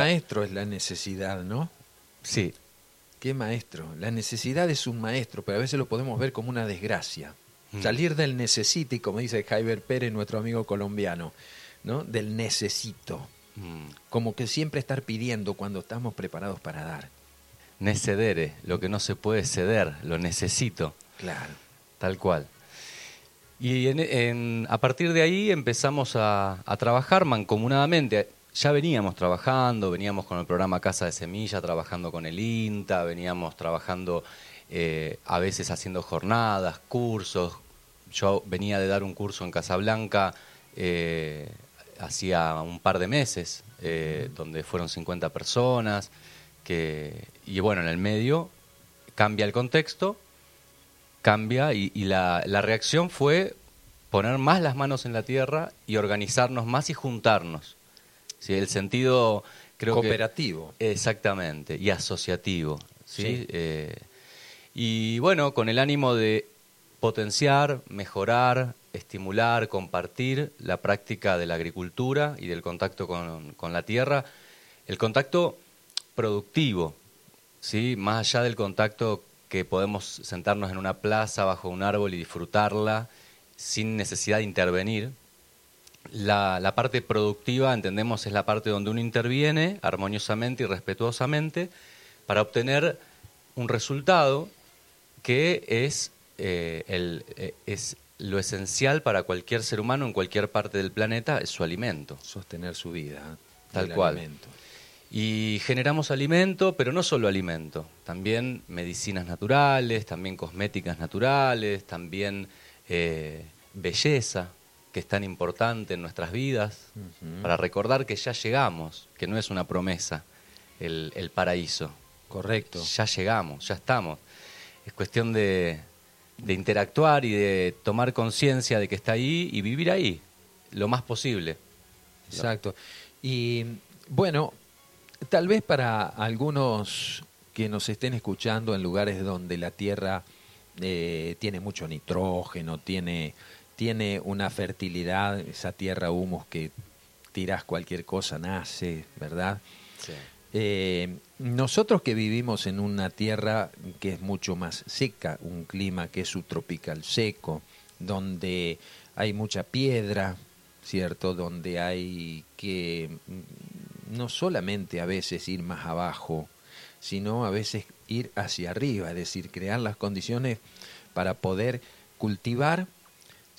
maestro es la necesidad, ¿no? Sí. Qué maestro. La necesidad es un maestro, pero a veces lo podemos ver como una desgracia. Mm. Salir del necesite, como dice Jaiber Pérez, nuestro amigo colombiano, ¿no? Del necesito. Mm. Como que siempre estar pidiendo cuando estamos preparados para dar. Necedere, lo que no se puede ceder, lo necesito. Claro. Tal cual. Y en- en- a partir de ahí empezamos a, a trabajar mancomunadamente. Ya veníamos trabajando, veníamos con el programa Casa de Semilla, trabajando con el INTA, veníamos trabajando eh, a veces haciendo jornadas, cursos. Yo venía de dar un curso en Casablanca eh, hacía un par de meses, eh, donde fueron 50 personas. Que, y bueno, en el medio cambia el contexto cambia y, y la, la reacción fue poner más las manos en la tierra y organizarnos más y juntarnos. Sí, el sentido creo que- Cooperativo. exactamente y asociativo. ¿sí? Sí. Eh, y bueno, con el ánimo de potenciar, mejorar, estimular, compartir la práctica de la agricultura y del contacto con, con la tierra, el contacto productivo, ¿sí? más allá del contacto que podemos sentarnos en una plaza bajo un árbol y disfrutarla sin necesidad de intervenir. La, la parte productiva, entendemos, es la parte donde uno interviene armoniosamente y respetuosamente para obtener un resultado que es, eh, el, eh, es lo esencial para cualquier ser humano en cualquier parte del planeta, es su alimento. Sostener su vida. Tal del cual. alimento. Y generamos alimento, pero no solo alimento, también medicinas naturales, también cosméticas naturales, también eh, belleza, que es tan importante en nuestras vidas, para recordar que ya llegamos, que no es una promesa el, el paraíso. Correcto. Ya llegamos, ya estamos. Es cuestión de, de interactuar y de tomar conciencia de que está ahí y vivir ahí lo más posible. Exacto. Y bueno, tal vez para algunos que nos estén escuchando en lugares donde la tierra eh, tiene mucho nitrógeno, tiene, tiene una fertilidad, esa tierra humus que tiras cualquier cosa, nace, ¿verdad? Eh, nosotros que vivimos en una tierra que es mucho más seca, un clima que es subtropical seco, donde hay mucha piedra, ¿cierto? Donde hay que mm, no solamente a veces ir más abajo, sino a veces ir hacia arriba, es decir, crear las condiciones para poder cultivar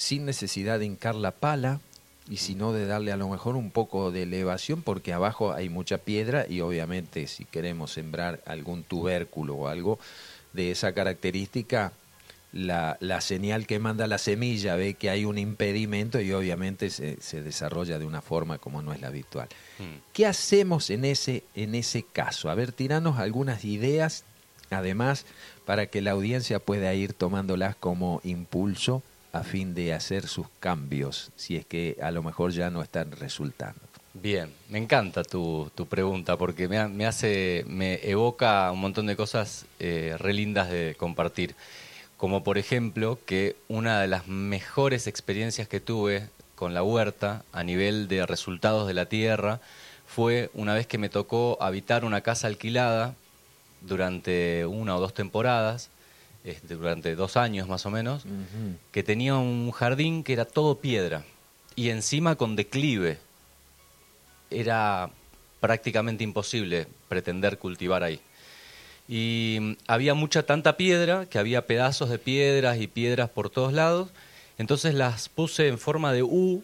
sin necesidad de hincar la pala y sino de darle a lo mejor un poco de elevación porque abajo hay mucha piedra y obviamente si queremos sembrar algún tubérculo o algo de esa característica, la, la señal que manda la semilla ve que hay un impedimento y obviamente se, se desarrolla de una forma como no es la habitual. Mm. ¿Qué hacemos en ese, en ese caso? A ver, tiranos algunas ideas, además, para que la audiencia pueda ir tomándolas como impulso a fin de hacer sus cambios, si es que a lo mejor ya no están resultando. Bien, me encanta tu, tu pregunta porque me, me hace, me evoca un montón de cosas eh, re lindas de compartir. Como por ejemplo que una de las mejores experiencias que tuve con la huerta a nivel de resultados de la tierra fue una vez que me tocó habitar una casa alquilada durante una o dos temporadas, este, durante dos años más o menos, que tenía un jardín que era todo piedra y encima con declive. Era prácticamente imposible pretender cultivar ahí. Y mm, había mucha tanta piedra que había pedazos de piedras y piedras por todos lados. Entonces las puse en forma de U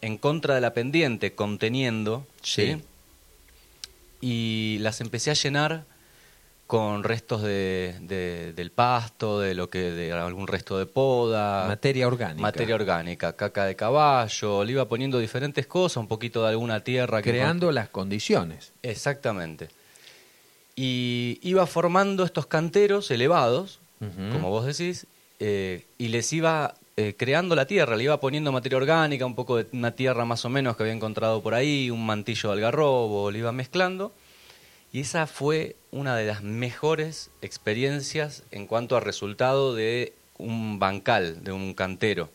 en contra de la pendiente, conteniendo. Sí. Y las empecé a llenar con restos de, de- del pasto, de lo que de algún resto de poda, Materia orgánica. materia orgánica, caca de caballo, le iba poniendo diferentes cosas, un poquito de alguna tierra que Creando las condiciones. Exactamente. Y iba formando estos canteros elevados, como vos decís, eh, y les iba eh, creando la tierra, le iba poniendo materia orgánica, un poco de una tierra más o menos que había encontrado por ahí, un mantillo de algarrobo, le iba mezclando. Y esa fue una de las mejores experiencias en cuanto a resultado de un bancal, de un cantero.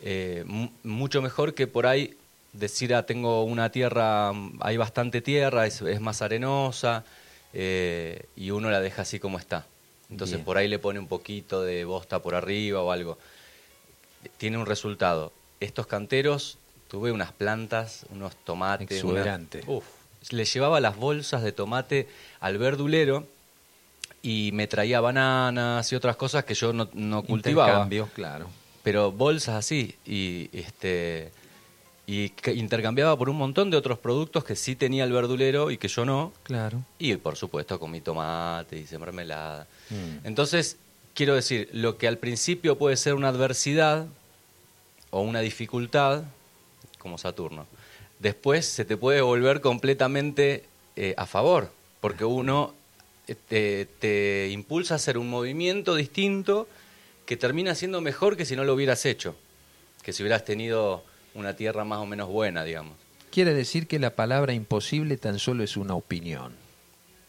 Eh, mu- mucho mejor que por ahí decir, ah, tengo una tierra, hay bastante tierra, es, es más arenosa, eh, y uno la deja así como está. Entonces Bien. por ahí le pone un poquito de bosta por arriba o algo. Tiene un resultado. Estos canteros, tuve unas plantas, unos tomates. Exuberante. una- uf, le llevaba las bolsas de tomate al verdulero y me traía bananas y otras cosas que yo no, no cultivaba Intercambios, claro. pero bolsas así y este y que intercambiaba por un montón de otros productos que sí tenía el verdulero y que yo no Claro. y por supuesto con mi tomate y mermelada Mm. entonces quiero decir lo que al principio puede ser una adversidad o una dificultad como Saturno después se te puede volver completamente eh, a favor porque uno eh, te, te impulsa a hacer un movimiento distinto que termina siendo mejor que si no lo hubieras hecho, que si hubieras tenido una tierra más o menos buena, digamos. Quiere decir que la palabra imposible tan solo es una opinión.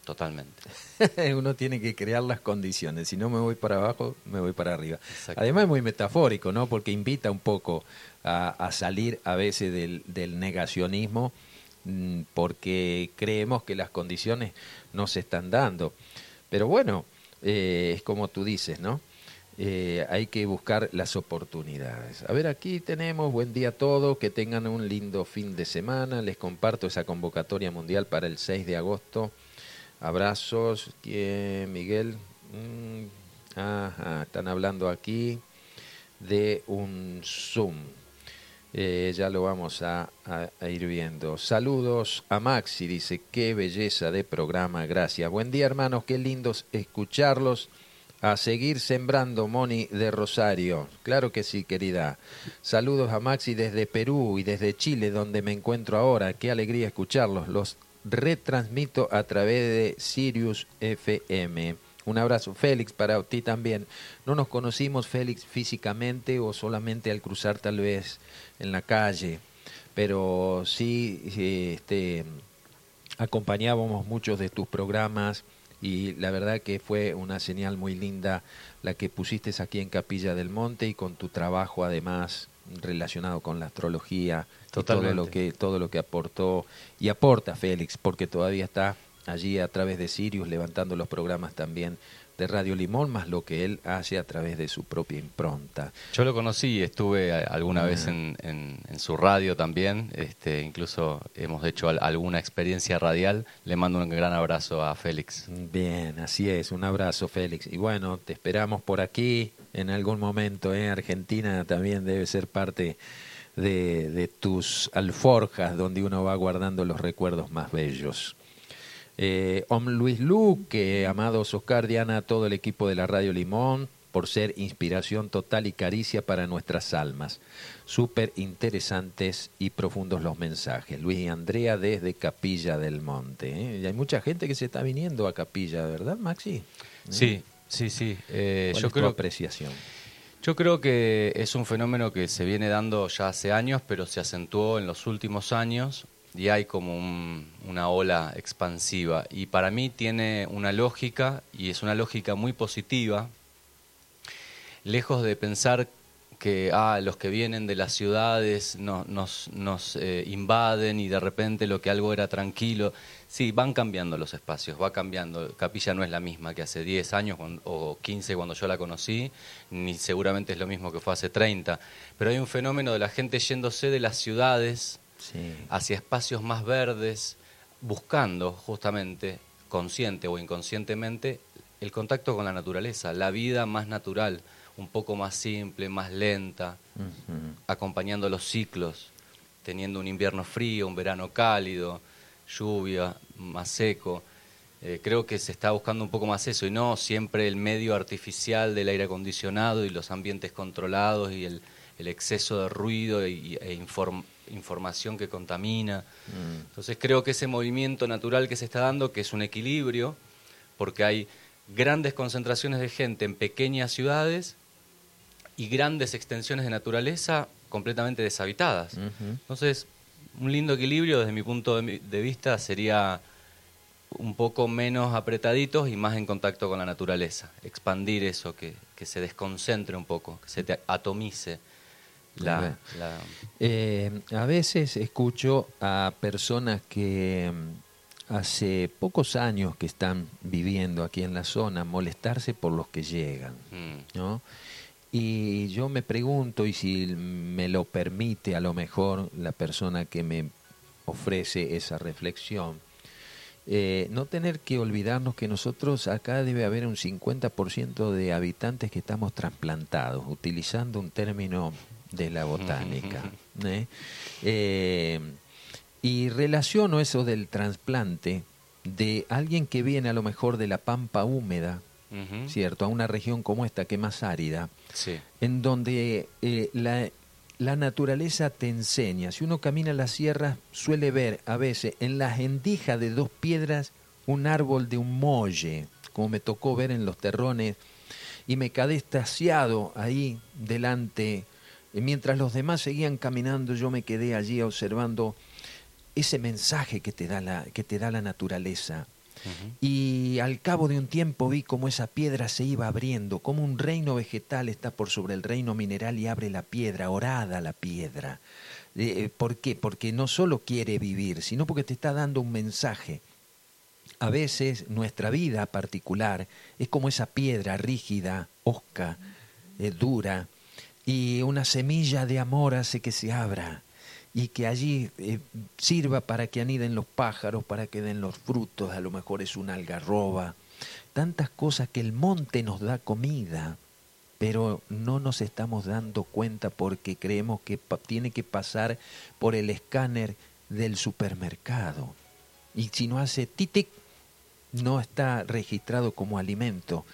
Totalmente. Uno tiene que crear las condiciones. Si no me voy para abajo, me voy para arriba. Además es muy metafórico, ¿no? Porque invita un poco a, a salir a veces del, del negacionismo mm, porque creemos que las condiciones no se están dando. Pero bueno, eh, es como tú dices, ¿no? Eh, hay que buscar las oportunidades. A ver, aquí tenemos, buen día a todos, que tengan un lindo fin de semana. Les comparto esa convocatoria mundial para el 6 de agosto. Abrazos, ¿quién, Miguel? Mm, están hablando aquí de un Zoom. Eh, ya lo vamos a, a- a ir viendo. Saludos a Maxi, dice, qué belleza de programa, gracias. Buen día hermanos, qué lindos escucharlos. A seguir sembrando, Moni de Rosario. Claro que sí, querida. Saludos a Maxi desde Perú y desde Chile, donde me encuentro ahora. Qué alegría escucharlos. Los retransmito a través de Sirius FM. Un abrazo, Félix, para ti también. No nos conocimos, Félix, físicamente o solamente al cruzar tal vez en la calle, pero sí este, acompañábamos muchos de tus programas y la verdad que fue una señal muy linda la que pusiste aquí en Capilla del Monte y con tu trabajo además relacionado con la astrología y todo lo que todo lo que aportó y aporta Félix porque todavía está allí a través de Sirius levantando los programas también de Radio Limón más lo que él hace a través de su propia impronta. Yo lo conocí estuve a- alguna vez en, en- en su radio también, este, incluso hemos hecho al- alguna experiencia radial. Le mando un gran abrazo a Félix. Bien, así es. Un abrazo, Félix. Y bueno, te esperamos por aquí en algún momento. ¿eh? Argentina también debe ser parte de, tus alforjas donde uno va guardando los recuerdos más bellos. Eh, Om Luis Luque, amados Oscar, Diana, todo el equipo de la Radio Limón, por ser inspiración total y caricia para nuestras almas. Súper interesantes y profundos los mensajes. Luis y Andrea desde Capilla del Monte. ¿eh? Y hay mucha gente que se está viniendo a Capilla, ¿verdad, Maxi? Sí, sí, sí. Eh, ¿Cuál yo es tu creo apreciación? Yo creo que es un fenómeno que se viene dando ya hace años, pero se acentuó en los últimos años y hay como un- una ola expansiva. Y para mí tiene una lógica y es una lógica muy positiva, lejos de pensar que ah, los que vienen de las ciudades no- nos, nos eh, invaden y de repente lo que algo era tranquilo. Sí, van cambiando los espacios, va cambiando. Capilla no es la misma que hace 10 años o 15 cuando yo la conocí, ni seguramente es lo mismo que fue hace 30. Pero hay un fenómeno de la gente yéndose de las ciudades Sí. hacia espacios más verdes, buscando justamente, consciente o inconscientemente, el contacto con la naturaleza, la vida más natural, un poco más simple, más lenta, acompañando los ciclos, teniendo un invierno frío, un verano cálido, lluvia, más seco. Eh, creo que se está buscando un poco más eso y no siempre el medio artificial del aire acondicionado y los ambientes controlados y el, el exceso de ruido e inform- información que contamina. Mm. Entonces creo que ese movimiento natural que se está dando, que es un equilibrio, porque hay grandes concentraciones de gente en pequeñas ciudades y grandes extensiones de naturaleza completamente deshabitadas. Entonces, un lindo equilibrio desde mi punto de vista sería un poco menos apretaditos y más en contacto con la naturaleza. Expandir eso, que, que se desconcentre un poco, que se te atomice. La, eh, a veces escucho a personas que mm, hace pocos años que están viviendo aquí en la zona molestarse por los que llegan, mm. ¿no? Y yo me pregunto, y si me lo permite a lo mejor la persona que me ofrece esa reflexión, eh, no tener que olvidarnos que nosotros acá debe haber un 50% de habitantes que estamos trasplantados, utilizando un término de la botánica. ¿eh? Eh, y relaciono eso del trasplante de alguien que viene a lo mejor de la pampa húmeda, ¿cierto? A una región como esta, que es más árida, en donde la, la naturaleza te enseña. Si uno camina la sierra, suele ver a veces en las endijas de dos piedras un árbol de un molle, como me tocó ver en los terrones, y me quedé estaciado ahí delante. Mientras los demás seguían caminando, yo me quedé allí observando ese mensaje que te da la, que te da la naturaleza. Y al cabo de un tiempo vi cómo esa piedra se iba abriendo, como un reino vegetal está por sobre el reino mineral y abre la piedra, orada la piedra. Eh, ¿Por qué? Porque no solo quiere vivir, sino porque te está dando un mensaje. A veces nuestra vida particular es como esa piedra rígida, osca, eh, dura, y una semilla de amor hace que se abra y que allí eh, sirva para que aniden los pájaros, para que den los frutos, a lo mejor es una algarroba, tantas cosas que el monte nos da comida, pero no nos estamos dando cuenta porque creemos que tiene que pasar por el escáner del supermercado. Y si no hace titic, no está registrado como alimento.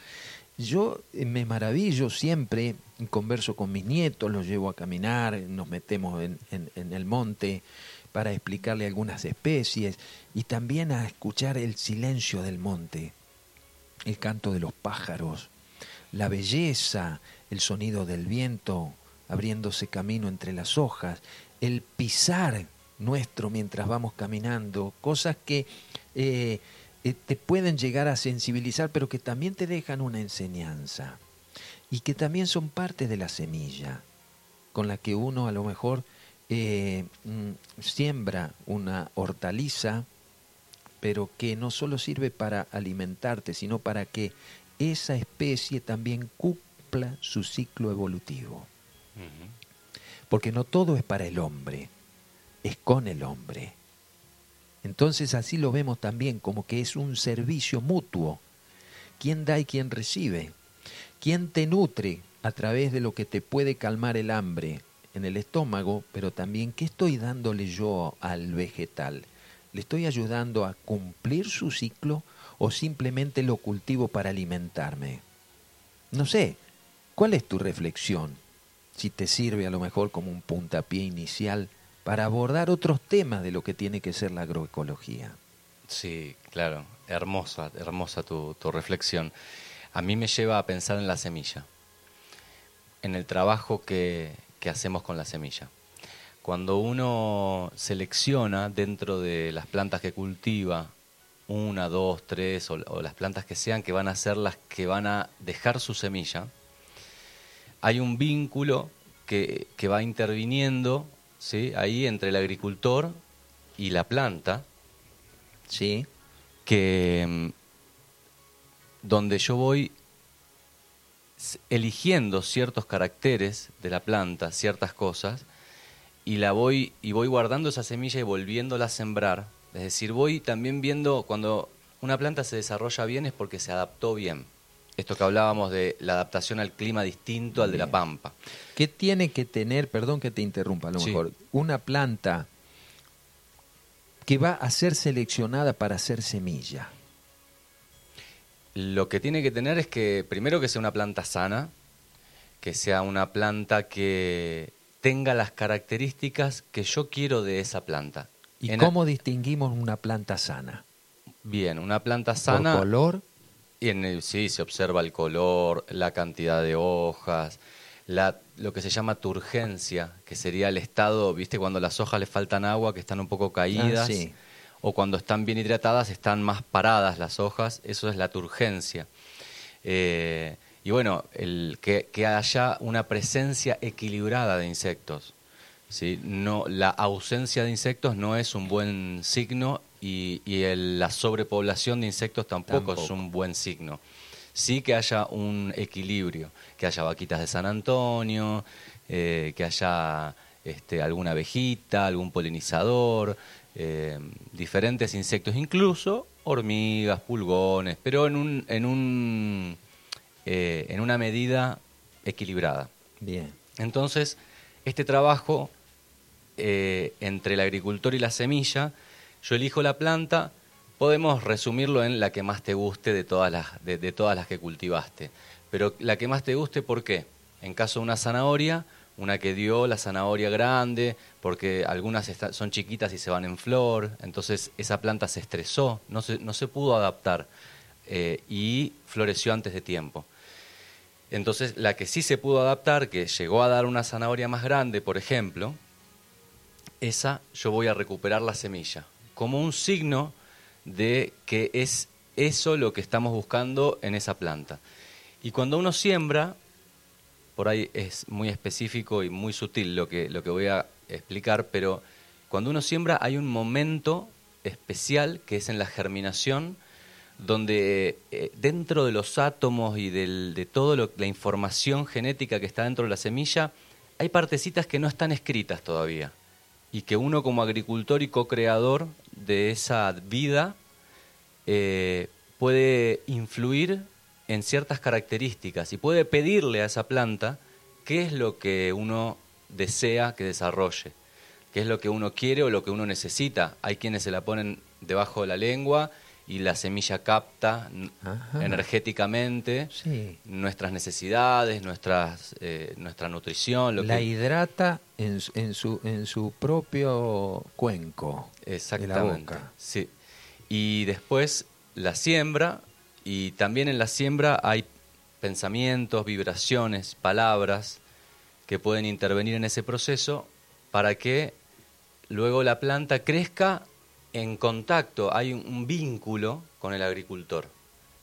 Yo eh, me maravillo siempre, converso con mis nietos, los llevo a caminar, nos metemos en, el monte para explicarle algunas especies y también a escuchar el silencio del monte, el canto de los pájaros, la belleza, el sonido del viento abriéndose camino entre las hojas, el pisar nuestro mientras vamos caminando, cosas que eh, eh, te pueden llegar a sensibilizar, pero que también te dejan una enseñanza y que también son parte de la semilla con la que uno a lo mejor eh, mm, siembra una hortaliza, pero que no solo sirve para alimentarte, sino para que esa especie también cumpla su ciclo evolutivo. Porque no todo es para el hombre, es con el hombre. Entonces así lo vemos también como que es un servicio mutuo. ¿Quién da y quién recibe? ¿Quién te nutre a través de lo que te puede calmar el hambre en el estómago, pero también qué estoy dándole yo al vegetal? ¿Le estoy ayudando a cumplir su ciclo o simplemente lo cultivo para alimentarme? No sé, ¿cuál es tu reflexión? Si te sirve a lo mejor como un puntapié inicial para abordar otros temas de lo que tiene que ser la agroecología. Sí, claro, hermosa, hermosa tu, reflexión. A mí me lleva a pensar en la semilla, en el trabajo que, hacemos con la semilla. Cuando uno selecciona dentro de las plantas que cultiva, una, dos, tres, o, las plantas que sean, que van a ser las que van a dejar su semilla, hay un vínculo que, que va interviniendo ¿sí? ahí entre el agricultor y la planta, ¿sí? que mm, donde yo voy eligiendo ciertos caracteres de la planta, ciertas cosas, y la voy y voy guardando esa semilla y volviéndola a sembrar. Es decir, voy también viendo cuando una planta se desarrolla bien es porque se adaptó bien. Esto que hablábamos de la adaptación al clima distinto al de la pampa. ¿Qué tiene que tener, perdón que te interrumpa a lo mejor, una planta que va a ser seleccionada para hacer semilla? Lo que tiene que tener es que, primero, que sea una planta sana, que sea una planta que tenga las características que yo quiero de esa planta. ¿Y cómo distinguimos una planta sana? Bien, una planta sana. ¿Por color? Y en el, sí, se observa el color, la cantidad de hojas, la, lo que se llama turgencia, que sería el estado, viste, cuando las hojas le faltan agua, que están un poco caídas, ah, o cuando están bien hidratadas, están más paradas las hojas, eso es la turgencia. Eh, Y bueno, el, que, que haya una presencia equilibrada de insectos. ¿sí? No, la ausencia de insectos no es un buen signo y, y el- la sobrepoblación de insectos tampoco, es un buen signo. Sí que haya un equilibrio, que haya vaquitas de San Antonio, eh, que haya este, alguna abejita, algún polinizador, eh, diferentes insectos, incluso hormigas, pulgones, pero en, un, en, un, eh, en una medida equilibrada. Bien. Entonces, este trabajo entre el agricultor y la semilla, yo elijo la planta, podemos resumirlo en la que más te guste de todas las, de, todas las que cultivaste. Pero la que más te guste, ¿por qué? En caso de una zanahoria, una que dio la zanahoria grande, porque algunas son chiquitas y se van en flor, entonces esa planta se estresó, no se, no se pudo adaptar eh, y floreció antes de tiempo. Entonces, la que sí se pudo adaptar, que llegó a dar una zanahoria más grande, por ejemplo, esa yo voy a recuperar la semilla, como un signo de que es eso lo que estamos buscando en esa planta. Y cuando uno siembra, por ahí es muy específico y muy sutil lo que, lo que voy a explicar, pero cuando uno siembra hay un momento especial que es en la germinación, donde eh, dentro de los átomos y del- de toda la información genética que está dentro de la semilla, hay partecitas que no están escritas todavía y que uno como agricultor y co-creador de esa vida eh, puede influir en ciertas características y puede pedirle a esa planta qué es lo que uno desea que desarrolle, qué es lo que uno quiere o lo que uno necesita. Hay quienes se la ponen debajo de la lengua y la semilla capta Ajá. energéticamente Sí. nuestras necesidades, nuestras, eh, nuestra nutrición, lo la que hidrata en, su- en, su, en su propio cuenco Exactamente. de la boca. Sí. Y después la siembra, y también en la siembra hay pensamientos, vibraciones, palabras que pueden intervenir en ese proceso para que luego la planta crezca en contacto, hay un, un vínculo con el agricultor.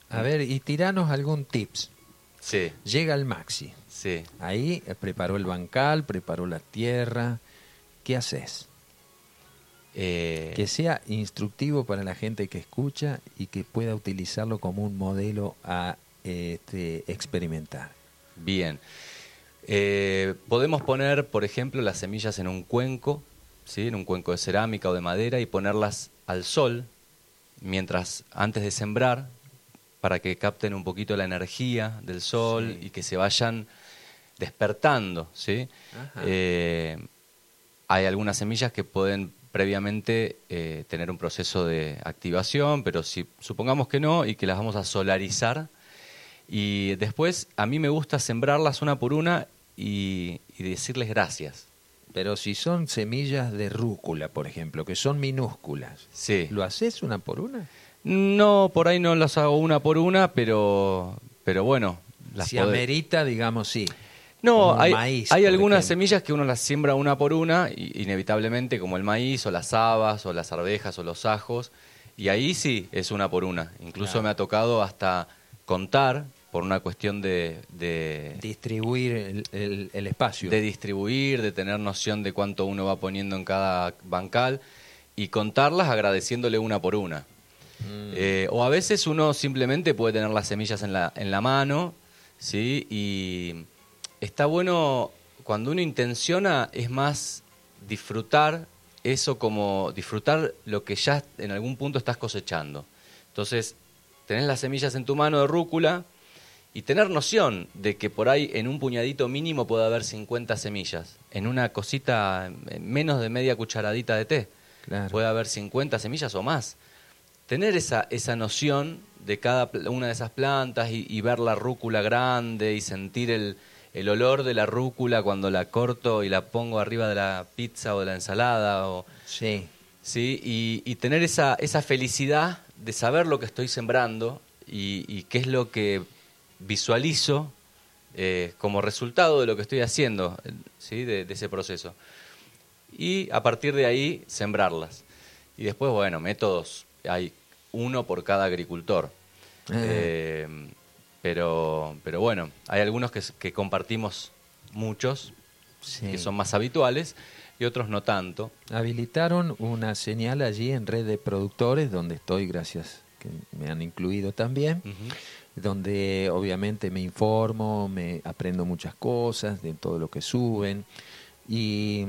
A ver, y tiranos algún tips. Sí, Llega el maxi. sí. Ahí eh, preparó el bancal, preparó la tierra. ¿Qué haces? Eh, Que sea instructivo para la gente que escucha y que pueda utilizarlo como un modelo a este, experimentar. Bien. Eh, podemos poner, por ejemplo, las semillas en un cuenco, ¿sí? en un cuenco de cerámica o de madera, y ponerlas al sol, mientras antes de sembrar, para que capten un poquito la energía del sol Sí. y que se vayan despertando. ¿sí? Eh, hay algunas semillas que pueden previamente eh, tener un proceso de activación, pero si supongamos que no y que las vamos a solarizar, y después a mí me gusta sembrarlas una por una y, y decirles gracias. Pero si son semillas de rúcula, por ejemplo, que son minúsculas, Sí. ¿lo haces una por una? No, por ahí no las hago una por una, pero, pero bueno. Las si podés- amerita, digamos sí. No, hay, maíz, hay algunas ejemplo. semillas que uno las siembra una por una, y- inevitablemente, como el maíz, o las habas, o las arvejas, o los ajos, y ahí sí es una por una. Incluso Claro. me ha tocado hasta contar, por una cuestión de, de, Distribuir el, el- el espacio. de distribuir, de tener noción de cuánto uno va poniendo en cada bancal, y contarlas agradeciéndole una por una. Mm. Eh, o a veces uno simplemente puede tener las semillas en la, en la mano, ¿sí? Y está bueno, cuando uno intenciona, es más disfrutar eso como disfrutar lo que ya en algún punto estás cosechando. Entonces, tenés las semillas en tu mano de rúcula y tener noción de que por ahí en un puñadito mínimo puede haber 50 semillas. En una cosita, en menos de media cucharadita de té, Claro. puede haber 50 semillas o más tener esa, esa noción de cada una de esas plantas y, y ver la rúcula grande y sentir el, el olor de la rúcula cuando la corto y la pongo arriba de la pizza o de la ensalada o Sí. sí y, y tener esa, esa felicidad de saber lo que estoy sembrando y, y qué es lo que visualizo eh, como resultado de lo que estoy haciendo eh, sí de, de ese proceso y a partir de ahí sembrarlas. Y después, bueno, métodos, hay uno por cada agricultor. Ah. Eh, Pero, pero bueno, hay algunos que, que compartimos muchos, Sí. que son más habituales, y otros no tanto. Habilitaron una señal allí en red de productores, donde estoy, gracias que me han incluido también, Ujú. Donde obviamente me informo, me aprendo muchas cosas de todo lo que suben. Y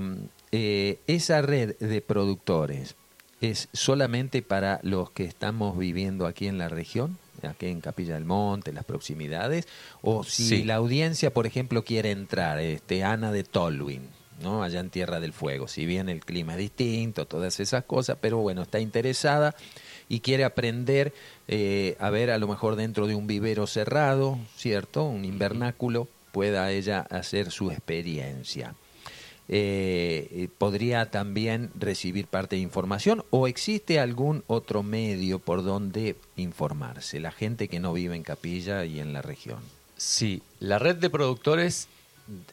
eh, esa red de productores es solamente para los que estamos viviendo aquí en la región, aquí en Capilla del Monte, las proximidades, o si Sí. la audiencia, por ejemplo, quiere entrar, este Ana de Tolwyn, ¿no? allá en Tierra del Fuego, si bien el clima es distinto, todas esas cosas, pero bueno, está interesada y quiere aprender eh, a ver a lo mejor dentro de un vivero cerrado, ¿cierto? Un invernáculo, pueda ella hacer su experiencia. Eh, eh, podría también recibir parte de información o existe algún otro medio por donde informarse, la gente que no vive en Capilla y en la región. Sí, la red de productores,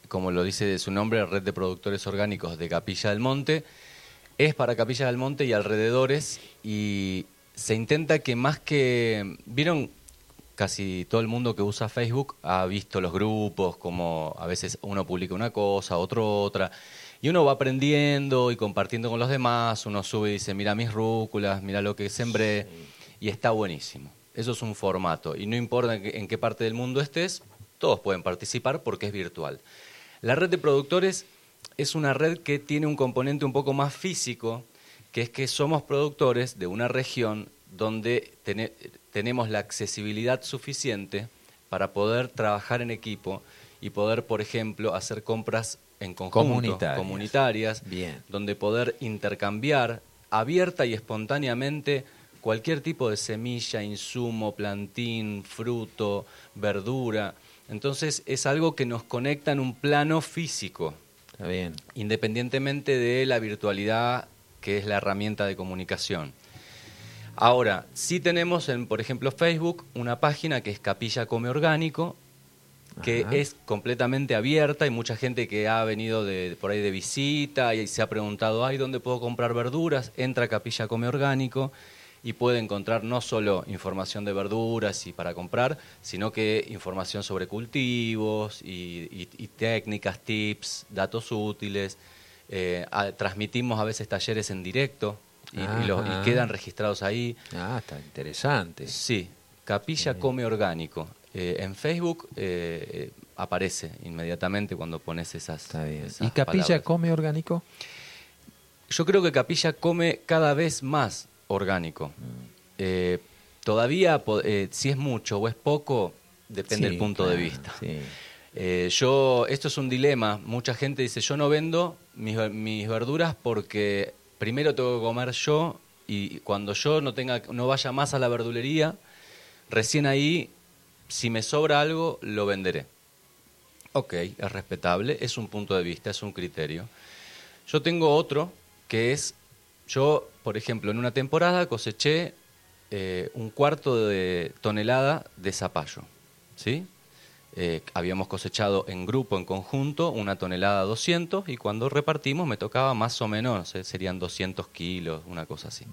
como lo dice su nombre, red de productores orgánicos de Capilla del Monte, es para Capilla del Monte y alrededores y se intenta que más que... ¿Vieron? Casi todo el mundo que usa Facebook ha visto los grupos, como a veces uno publica una cosa, otro otra, y uno va aprendiendo y compartiendo con los demás, uno sube y dice, mira mis rúculas, mira lo que sembré, y está buenísimo. Eso es un formato, y no importa en qué, en qué parte del mundo estés, todos pueden participar porque es virtual. La red de productores es una red que tiene un componente un poco más físico, que es que somos productores de una región donde tene- tenemos la accesibilidad suficiente para poder trabajar en equipo y poder, por ejemplo, hacer compras en conjunto, Comunitarias. comunitarias, Bien. donde poder intercambiar abierta y espontáneamente cualquier tipo de semilla, insumo, plantín, fruto, verdura. Entonces es algo que nos conecta en un plano físico, Está bien. independientemente de la virtualidad que es la herramienta de comunicación. Ahora, sí tenemos en, por ejemplo, Facebook una página que es Capilla Come Orgánico, que Ajá. es completamente abierta. Hay mucha gente que ha venido de, por ahí de visita y se ha preguntado, ay, ¿dónde puedo comprar verduras? Entra a Capilla Come Orgánico y puede encontrar no solo información de verduras y para comprar, sino que información sobre cultivos y, y- y técnicas, tips, datos útiles. Eh, a- transmitimos a veces talleres en directo y, y los- y Ajá. quedan registrados ahí. Ah, está interesante. Sí, Capilla Come Orgánico. Eh, en Facebook eh, aparece inmediatamente cuando pones esas. Está bien. esas ¿Y Capilla palabras. come orgánico? Yo creo que Capilla come cada vez más orgánico. Mm. Eh, todavía, eh, si es mucho o es poco, depende Sí, del punto de vista. sí. Eh, yo, esto es un dilema. Mucha gente dice, yo no vendo mis, ver- mis verduras porque primero tengo que comer yo y cuando yo no vaya más a la verdulería, recién ahí, si me sobra algo, lo venderé. Ok, es respetable, es un punto de vista, es un criterio. Yo tengo otro que es, yo, por ejemplo, en una temporada coseché eh, un cuarto de tonelada de zapallo, ¿sí? Eh, habíamos cosechado en grupo, en conjunto, una tonelada 200 y cuando repartimos me tocaba más o menos, no sé, serían 200 kilos, una cosa así.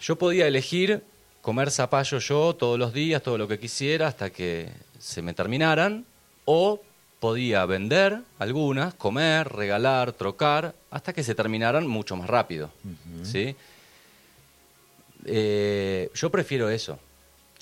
Yo podía elegir comer zapallo yo todos los días, todo lo que quisiera, hasta que se me terminaran, o podía vender algunas, comer, regalar, trocar, hasta que se terminaran mucho más rápido. ¿sí? Eh, yo prefiero eso.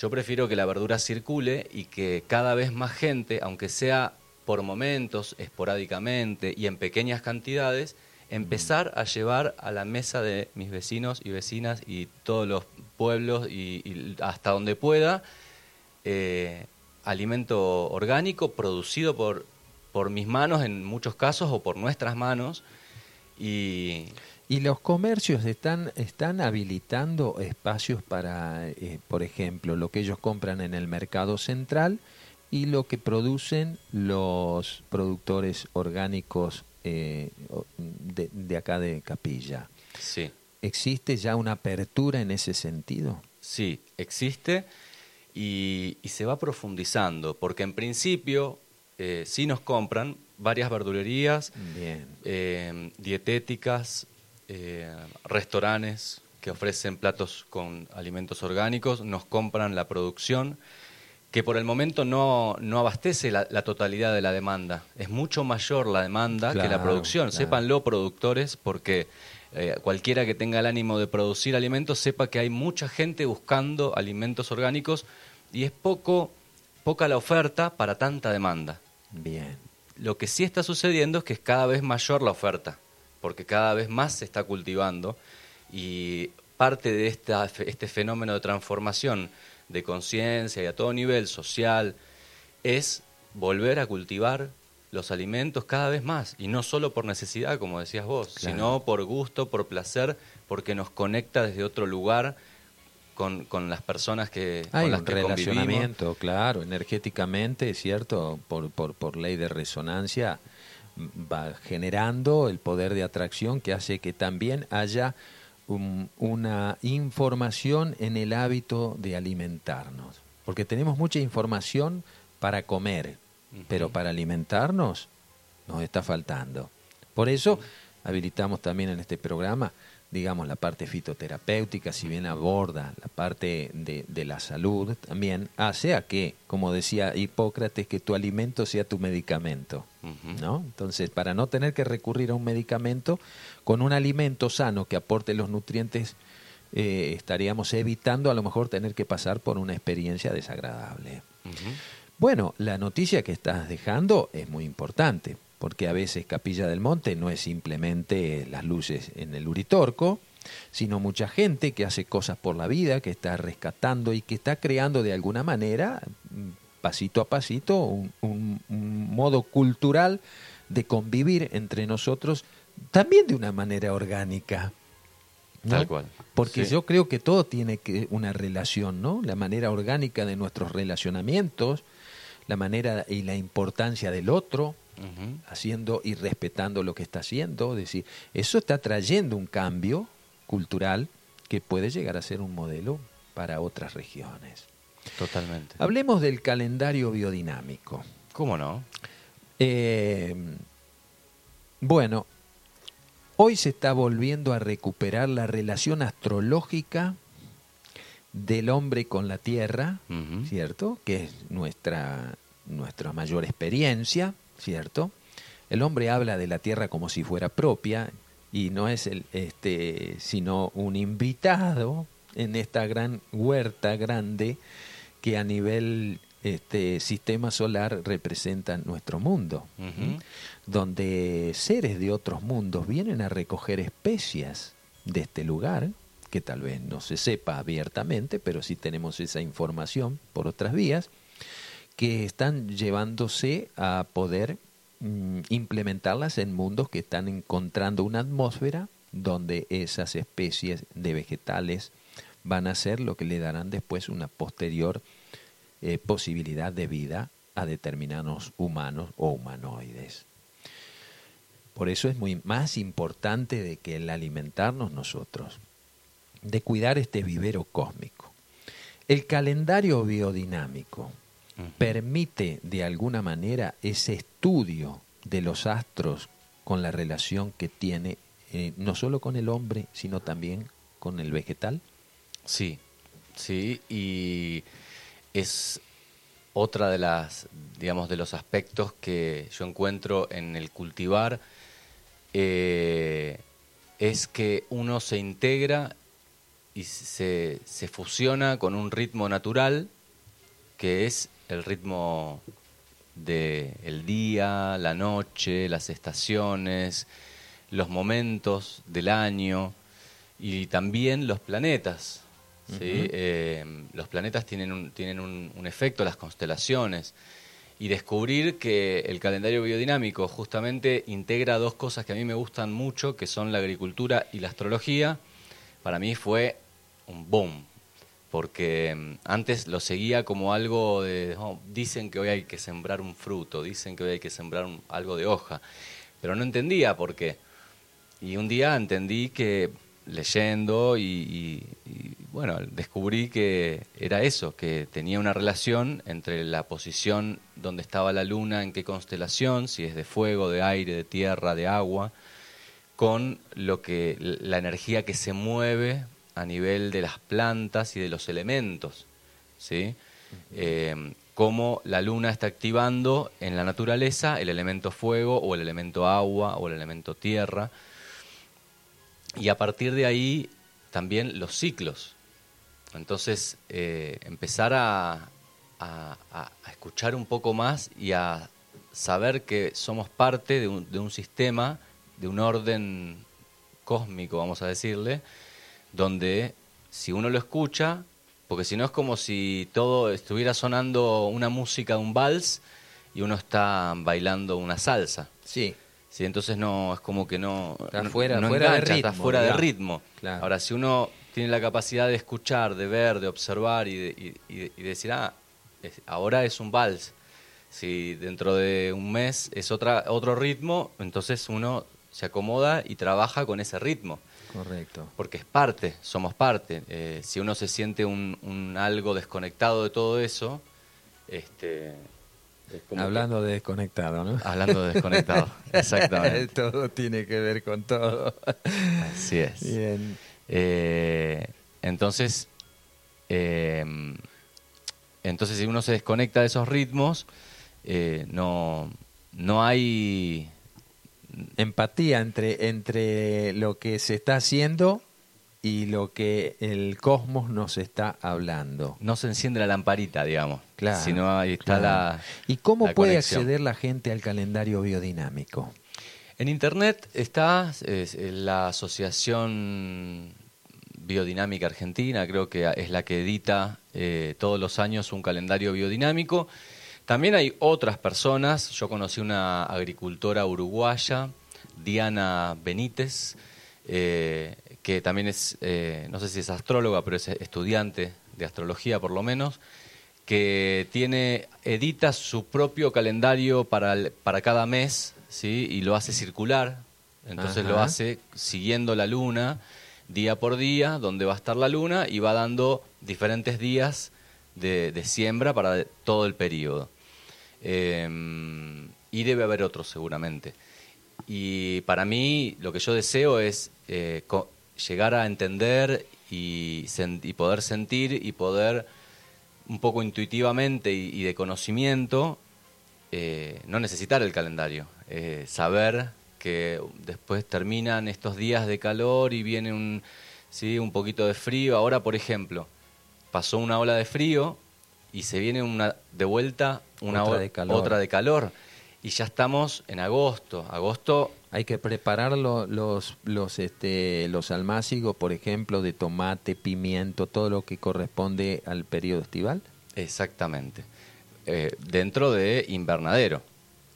Yo prefiero que la verdura circule y que cada vez más gente, aunque sea por momentos, esporádicamente y en pequeñas cantidades, empezar a llevar a la mesa de mis vecinos y vecinas y todos los pueblos y, hasta donde pueda eh, alimento orgánico producido por, por mis manos en muchos casos o por nuestras manos y ¿Y los comercios están, están habilitando espacios para, eh, por ejemplo, lo que ellos compran en el mercado central y lo que producen los productores orgánicos eh, de, de acá de Capilla? sí. ¿Existe ya una apertura en ese sentido? Sí, existe y, y se va profundizando, porque en principio eh, sí nos compran varias verdulerías, Bien. dietéticas, eh, restaurantes que ofrecen platos con alimentos orgánicos, nos compran la producción, que por el momento no, no abastece la, totalidad de la demanda. Es mucho mayor la demanda que la producción. Sépanlo, productores, porque eh, cualquiera que tenga el ánimo de producir alimentos sepa que hay mucha gente buscando alimentos orgánicos y es poco, poca la oferta para tanta demanda. Bien. Lo que sí está sucediendo es que es cada vez mayor la oferta, porque cada vez más se está cultivando y parte de esta, este fenómeno de transformación de conciencia y a todo nivel social es volver a cultivar los alimentos cada vez más y no solo por necesidad, como decías vos, sino por gusto, por placer, porque nos conecta desde otro lugar con, con las personas que Hay con las un relacionamiento, claro, energéticamente, cierto, por, por, por ley de resonancia va generando el poder de atracción que hace que también haya una información en el hábito de alimentarnos. Porque tenemos mucha información para comer, pero para alimentarnos nos está faltando. Por eso habilitamos también en este programa digamos, la parte fitoterapéutica, si bien aborda la parte de, de, la salud, también hace a que, como decía Hipócrates, que tu alimento sea tu medicamento. ¿no? Entonces, para no tener que recurrir a un medicamento, con un alimento sano que aporte los nutrientes, eh, estaríamos evitando a lo mejor tener que pasar por una experiencia desagradable. Bueno, la noticia que estás dejando es muy importante porque a veces Capilla del Monte no es simplemente las luces en el Uritorco, sino mucha gente que hace cosas por la vida, que está rescatando y que está creando de alguna manera, pasito a pasito, un, modo cultural de convivir entre nosotros, también de una manera orgánica. Tal cual. Porque yo creo que todo tiene que una relación, ¿no? La manera orgánica de nuestros relacionamientos, la manera y la importancia del otro, haciendo y respetando lo que está haciendo. Es decir, eso está trayendo un cambio cultural que puede llegar a ser un modelo para otras regiones. Totalmente. Hablemos del calendario biodinámico. ¿Cómo no? Eh, bueno, hoy se está volviendo a recuperar la relación astrológica del hombre con la tierra, ¿cierto? Que es nuestra, nuestra mayor experiencia. ¿Cierto? El hombre habla de la tierra como si fuera propia y no es el, este, sino un invitado en esta gran huerta grande que a nivel este sistema solar representa nuestro mundo, donde seres de otros mundos vienen a recoger especias de este lugar, que tal vez no se sepa abiertamente, pero sí tenemos esa información por otras vías, que están llevándose a poder mm, implementarlas en mundos que están encontrando una atmósfera donde esas especies de vegetales van a ser lo que le darán después una posterior eh, posibilidad de vida a determinados humanos o humanoides. Por eso es muy más importante de que el alimentarnos nosotros, de cuidar este vivero cósmico. El calendario biodinámico permite de alguna manera ese estudio de los astros con la relación que tiene eh, no solo con el hombre, sino también con el vegetal? Sí, sí, y es otra de las, digamos, de los aspectos que yo encuentro en el cultivar, eh, es que uno se integra y se, se fusiona con un ritmo natural que es el ritmo del el día, la noche, las estaciones, los momentos del año y también los planetas. Eh, los planetas tienen, un, tienen un, un, efecto, las constelaciones. Y descubrir que el calendario biodinámico justamente integra dos cosas que a mí me gustan mucho, que son la agricultura y la astrología, para mí fue un boom porque mm, antes lo seguía como algo de, oh, dicen que hoy hay que sembrar un fruto, dicen que hoy hay que sembrar algo de hoja, pero no entendía por qué. Y un día entendí que leyendo y, bueno, descubrí que era eso, que tenía una relación entre la posición donde estaba la luna, en qué constelación, si es de fuego, de aire, de tierra, de agua, con lo que la energía que se mueve a nivel de las plantas y de los elementos, ¿sí? eh, cómo la luna está activando en la naturaleza el elemento fuego o el elemento agua o el elemento tierra. Y a partir de ahí también los ciclos. Entonces, eh, empezar a, a, escuchar un poco más y a saber que somos parte de un, de un sistema, de un orden cósmico, vamos a decirle, donde si uno lo escucha, porque si no es como si todo estuviera sonando una música de un vals y uno está bailando una salsa. Sí. Sí, entonces no, es como que no... Está no, fuera, fuera de ritmo. Está fuera de ritmo. Claro. Ahora, si uno tiene la capacidad de escuchar, de ver, de observar y, de, y, y decir, ah, ahora es un vals. Si dentro de un mes es otra, otro ritmo, entonces uno se acomoda y trabaja con ese ritmo. Correcto. Porque es parte, somos parte. Eh, si uno se siente un, un, algo desconectado de todo eso, este, hablando de desconectado, ¿no? Hablando de desconectado, exactamente. todo tiene que ver con todo. Así es. Bien. Eh, entonces, eh, entonces si uno se desconecta de esos ritmos, eh, no, no hay empatía entre, entre lo que se está haciendo y lo que el cosmos nos está hablando. No se enciende la lamparita, digamos. Claro. Sino ahí está claro. la. ¿Y cómo la puede conexión. acceder la gente al calendario biodinámico? En internet está es, la Asociación Biodinámica Argentina, creo que es la que edita eh, todos los años un calendario biodinámico. También hay otras personas, yo conocí una agricultora uruguaya, Diana Benítez, eh, que también es, eh, no sé si es astróloga, pero es estudiante de astrología por lo menos, que tiene, edita su propio calendario para, el, para cada mes, ¿sí? y lo hace circular, entonces Ajá. lo hace siguiendo la luna, día por día, donde va a estar la luna, y va dando diferentes días de, de siembra para todo el periodo. Eh, y debe haber otros seguramente. Y para mí lo que yo deseo es eh, llegar a entender y, poder sentir y poder un poco intuitivamente y, y de conocimiento eh, no necesitar el calendario, eh, saber que después terminan estos días de calor y viene un, ¿sí? un poquito de frío. Ahora, por ejemplo, pasó una ola de frío y se viene una de vuelta una otra de calor. otra de calor y ya estamos en agosto. Agosto hay que preparar lo, los los este los almácigos, por ejemplo, de tomate, pimiento, todo lo que corresponde al periodo estival. Exactamente. Eh, dentro de invernadero.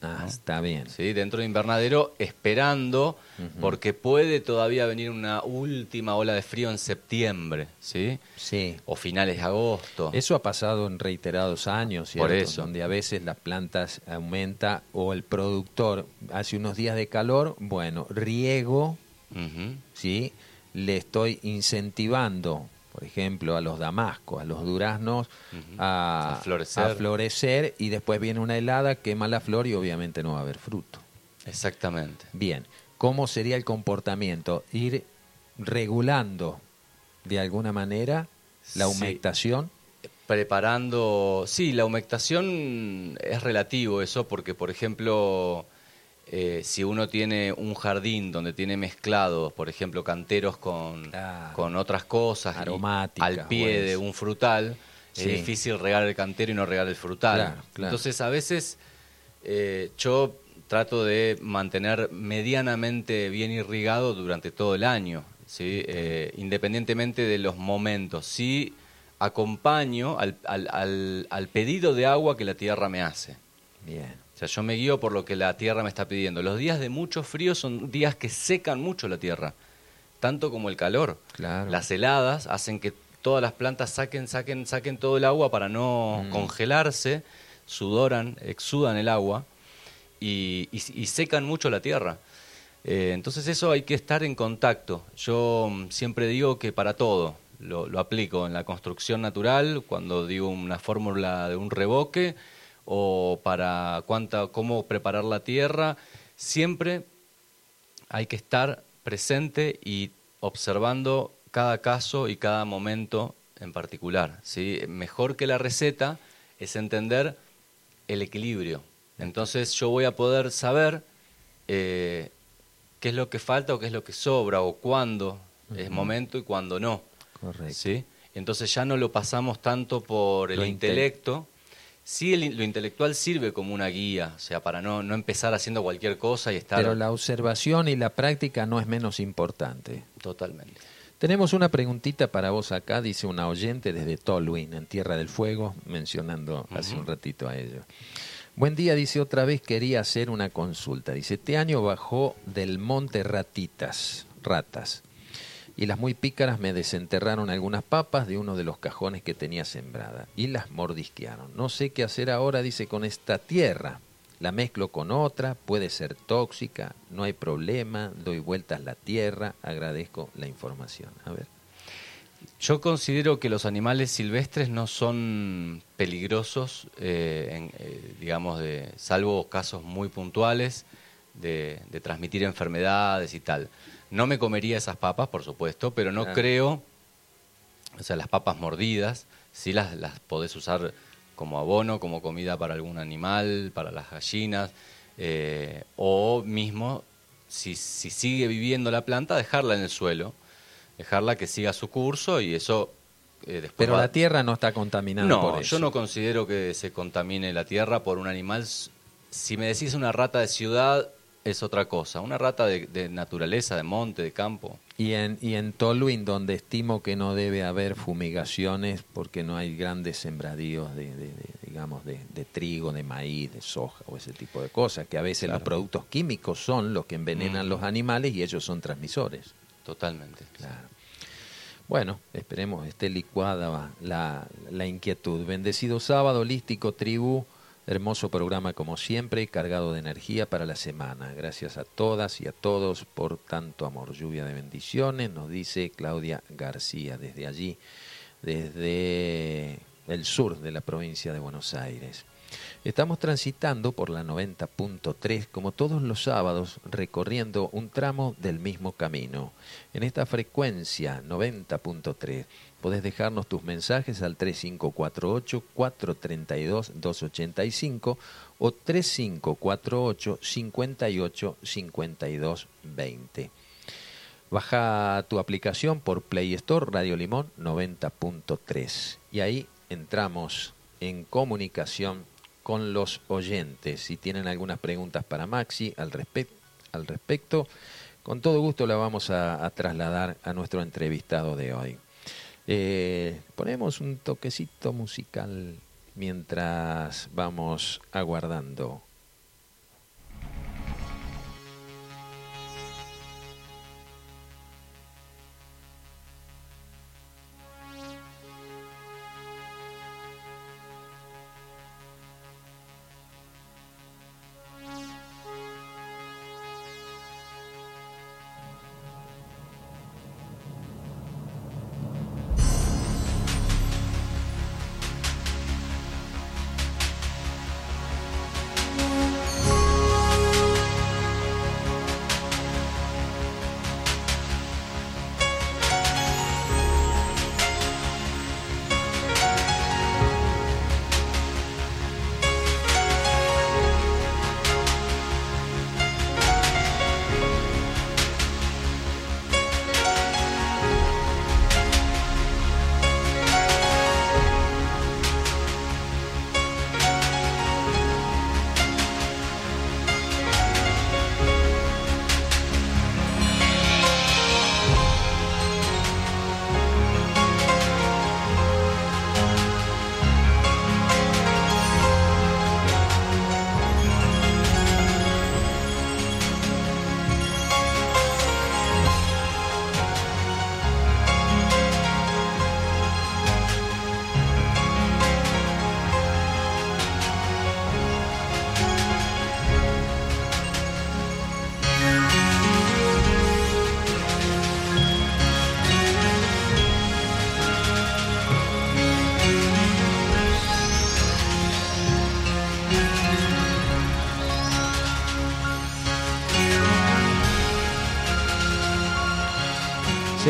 Ah, ¿no? está bien. Sí, dentro de invernadero, esperando, uh -huh. porque puede todavía venir una última ola de frío en septiembre, ¿sí? Sí. O finales de agosto. Eso ha pasado en reiterados años, ¿cierto? Por eso. Donde a veces las plantas aumenta o el productor hace unos días de calor, bueno, riego, uh -huh. ¿sí? Le estoy incentivando por ejemplo, a los damascos, a los duraznos, uh -huh. a, a, florecer. a, florecer. y después viene una helada, quema la flor y obviamente no va a haber fruto. Exactamente. Bien, ¿cómo sería el comportamiento? Ir regulando de alguna manera la humectación. Sí. Preparando, sí, la humectación es relativo eso, porque por ejemplo, eh, si uno tiene un jardín donde tiene mezclados, por ejemplo, canteros con, con otras cosas, aromáticas, al pie de un frutal, sí. es difícil regar el cantero y no regar el frutal. Claro, claro. Entonces, a veces eh, yo trato de mantener medianamente bien irrigado durante todo el año, ¿sí? Eh, independientemente de los momentos. Sí acompaño al, al, al, al pedido de agua que la tierra me hace. Bien. O sea, yo me guío por lo que la tierra me está pidiendo. Los días de mucho frío son días que secan mucho la tierra, tanto como el calor. Claro. Las heladas hacen que todas las plantas saquen, saquen, saquen todo el agua para no mm. congelarse, sudoran, exudan el agua y, y, y secan mucho la tierra. Eh, entonces eso hay que estar en contacto. Yo mm, siempre digo que para todo, lo, lo aplico en la construcción natural, cuando digo una fórmula de un revoque, o para cuánta, cómo preparar la tierra, siempre hay que estar presente y observando cada caso y cada momento en particular. ¿sí? Mejor que la receta es entender el equilibrio. Entonces yo voy a poder saber eh, qué es lo que falta o qué es lo que sobra o cuándo es momento y cuándo no. Correcto. ¿sí? Entonces ya no lo pasamos tanto por el Lo intelecto. Sí, el- lo intelectual sirve como una guía, o sea, para no, no empezar haciendo cualquier cosa y estar Pero la observación y la práctica no es menos importante. totalmente. Tenemos una preguntita para vos acá, dice una oyente desde Tolwyn, en Tierra del Fuego, mencionando hace un ratito a ello. Buen día, dice otra vez quería hacer una consulta. Dice, este año bajó del monte ratitas, ratas, y las muy pícaras me desenterraron algunas papas de uno de los cajones que tenía sembrada y las mordisquearon. No sé qué hacer ahora, dice, con esta tierra. La mezclo con otra, puede ser tóxica, no hay problema, doy vueltas la tierra, agradezco la información. A ver. Yo considero que los animales silvestres no son peligrosos, eh, en, eh, digamos, de, salvo casos muy puntuales de, de transmitir enfermedades y tal. No me comería esas papas, por supuesto, pero no creo, o sea, las papas mordidas, sí las, las podés usar como abono, como comida para algún animal, para las gallinas, eh, o mismo, si, si sigue viviendo la planta, dejarla en el suelo, dejarla que siga su curso y eso eh, después Pero va- la tierra no está contaminada no, por eso. yo no considero que se contamine la tierra por un animal. Si me decís una rata de ciudad, es otra cosa. Una rata de, de naturaleza, de monte, de campo. Y en, y en Tolwyn, donde estimo que no debe haber fumigaciones porque no hay grandes sembradíos de, de- de, digamos, de, de trigo, de maíz, de soja o ese tipo de cosas, que a veces los productos químicos son los que envenenan Mm. los animales y ellos son transmisores. Totalmente. Claro. Bueno, esperemos esté licuada la, la inquietud. Bendecido sábado, holístico, tribu. Hermoso programa como siempre, cargado de energía para la semana. Gracias a todas y a todos por tanto amor. Lluvia de bendiciones, nos dice Claudia García desde allí, desde el sur de la provincia de Buenos Aires. Estamos transitando por la 90.3 como todos los sábados, recorriendo un tramo del mismo camino. En esta frecuencia 90.3 podés dejarnos tus mensajes al 3548-432-285 o 3548-585220. Baja tu aplicación por Play Store Radio Limón 90.3 y ahí entramos en comunicación con los oyentes. Si tienen algunas preguntas para Maxi al, al respecto, con todo gusto la vamos a, a trasladar a nuestro entrevistado de hoy. Eh, ponemos un toquecito musical mientras vamos aguardando.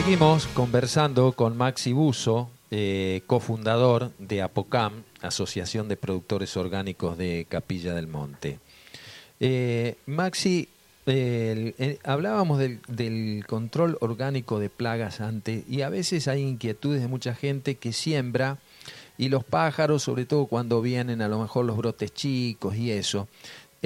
Seguimos conversando con Maxi Buzo, eh, cofundador de APOCAM, Asociación de Productores Orgánicos de Capilla del Monte. Eh, Maxi, eh, hablábamos del, control orgánico de plagas antes y a veces hay inquietudes de mucha gente que siembra y los pájaros, sobre todo cuando vienen a lo mejor los brotes chicos y eso,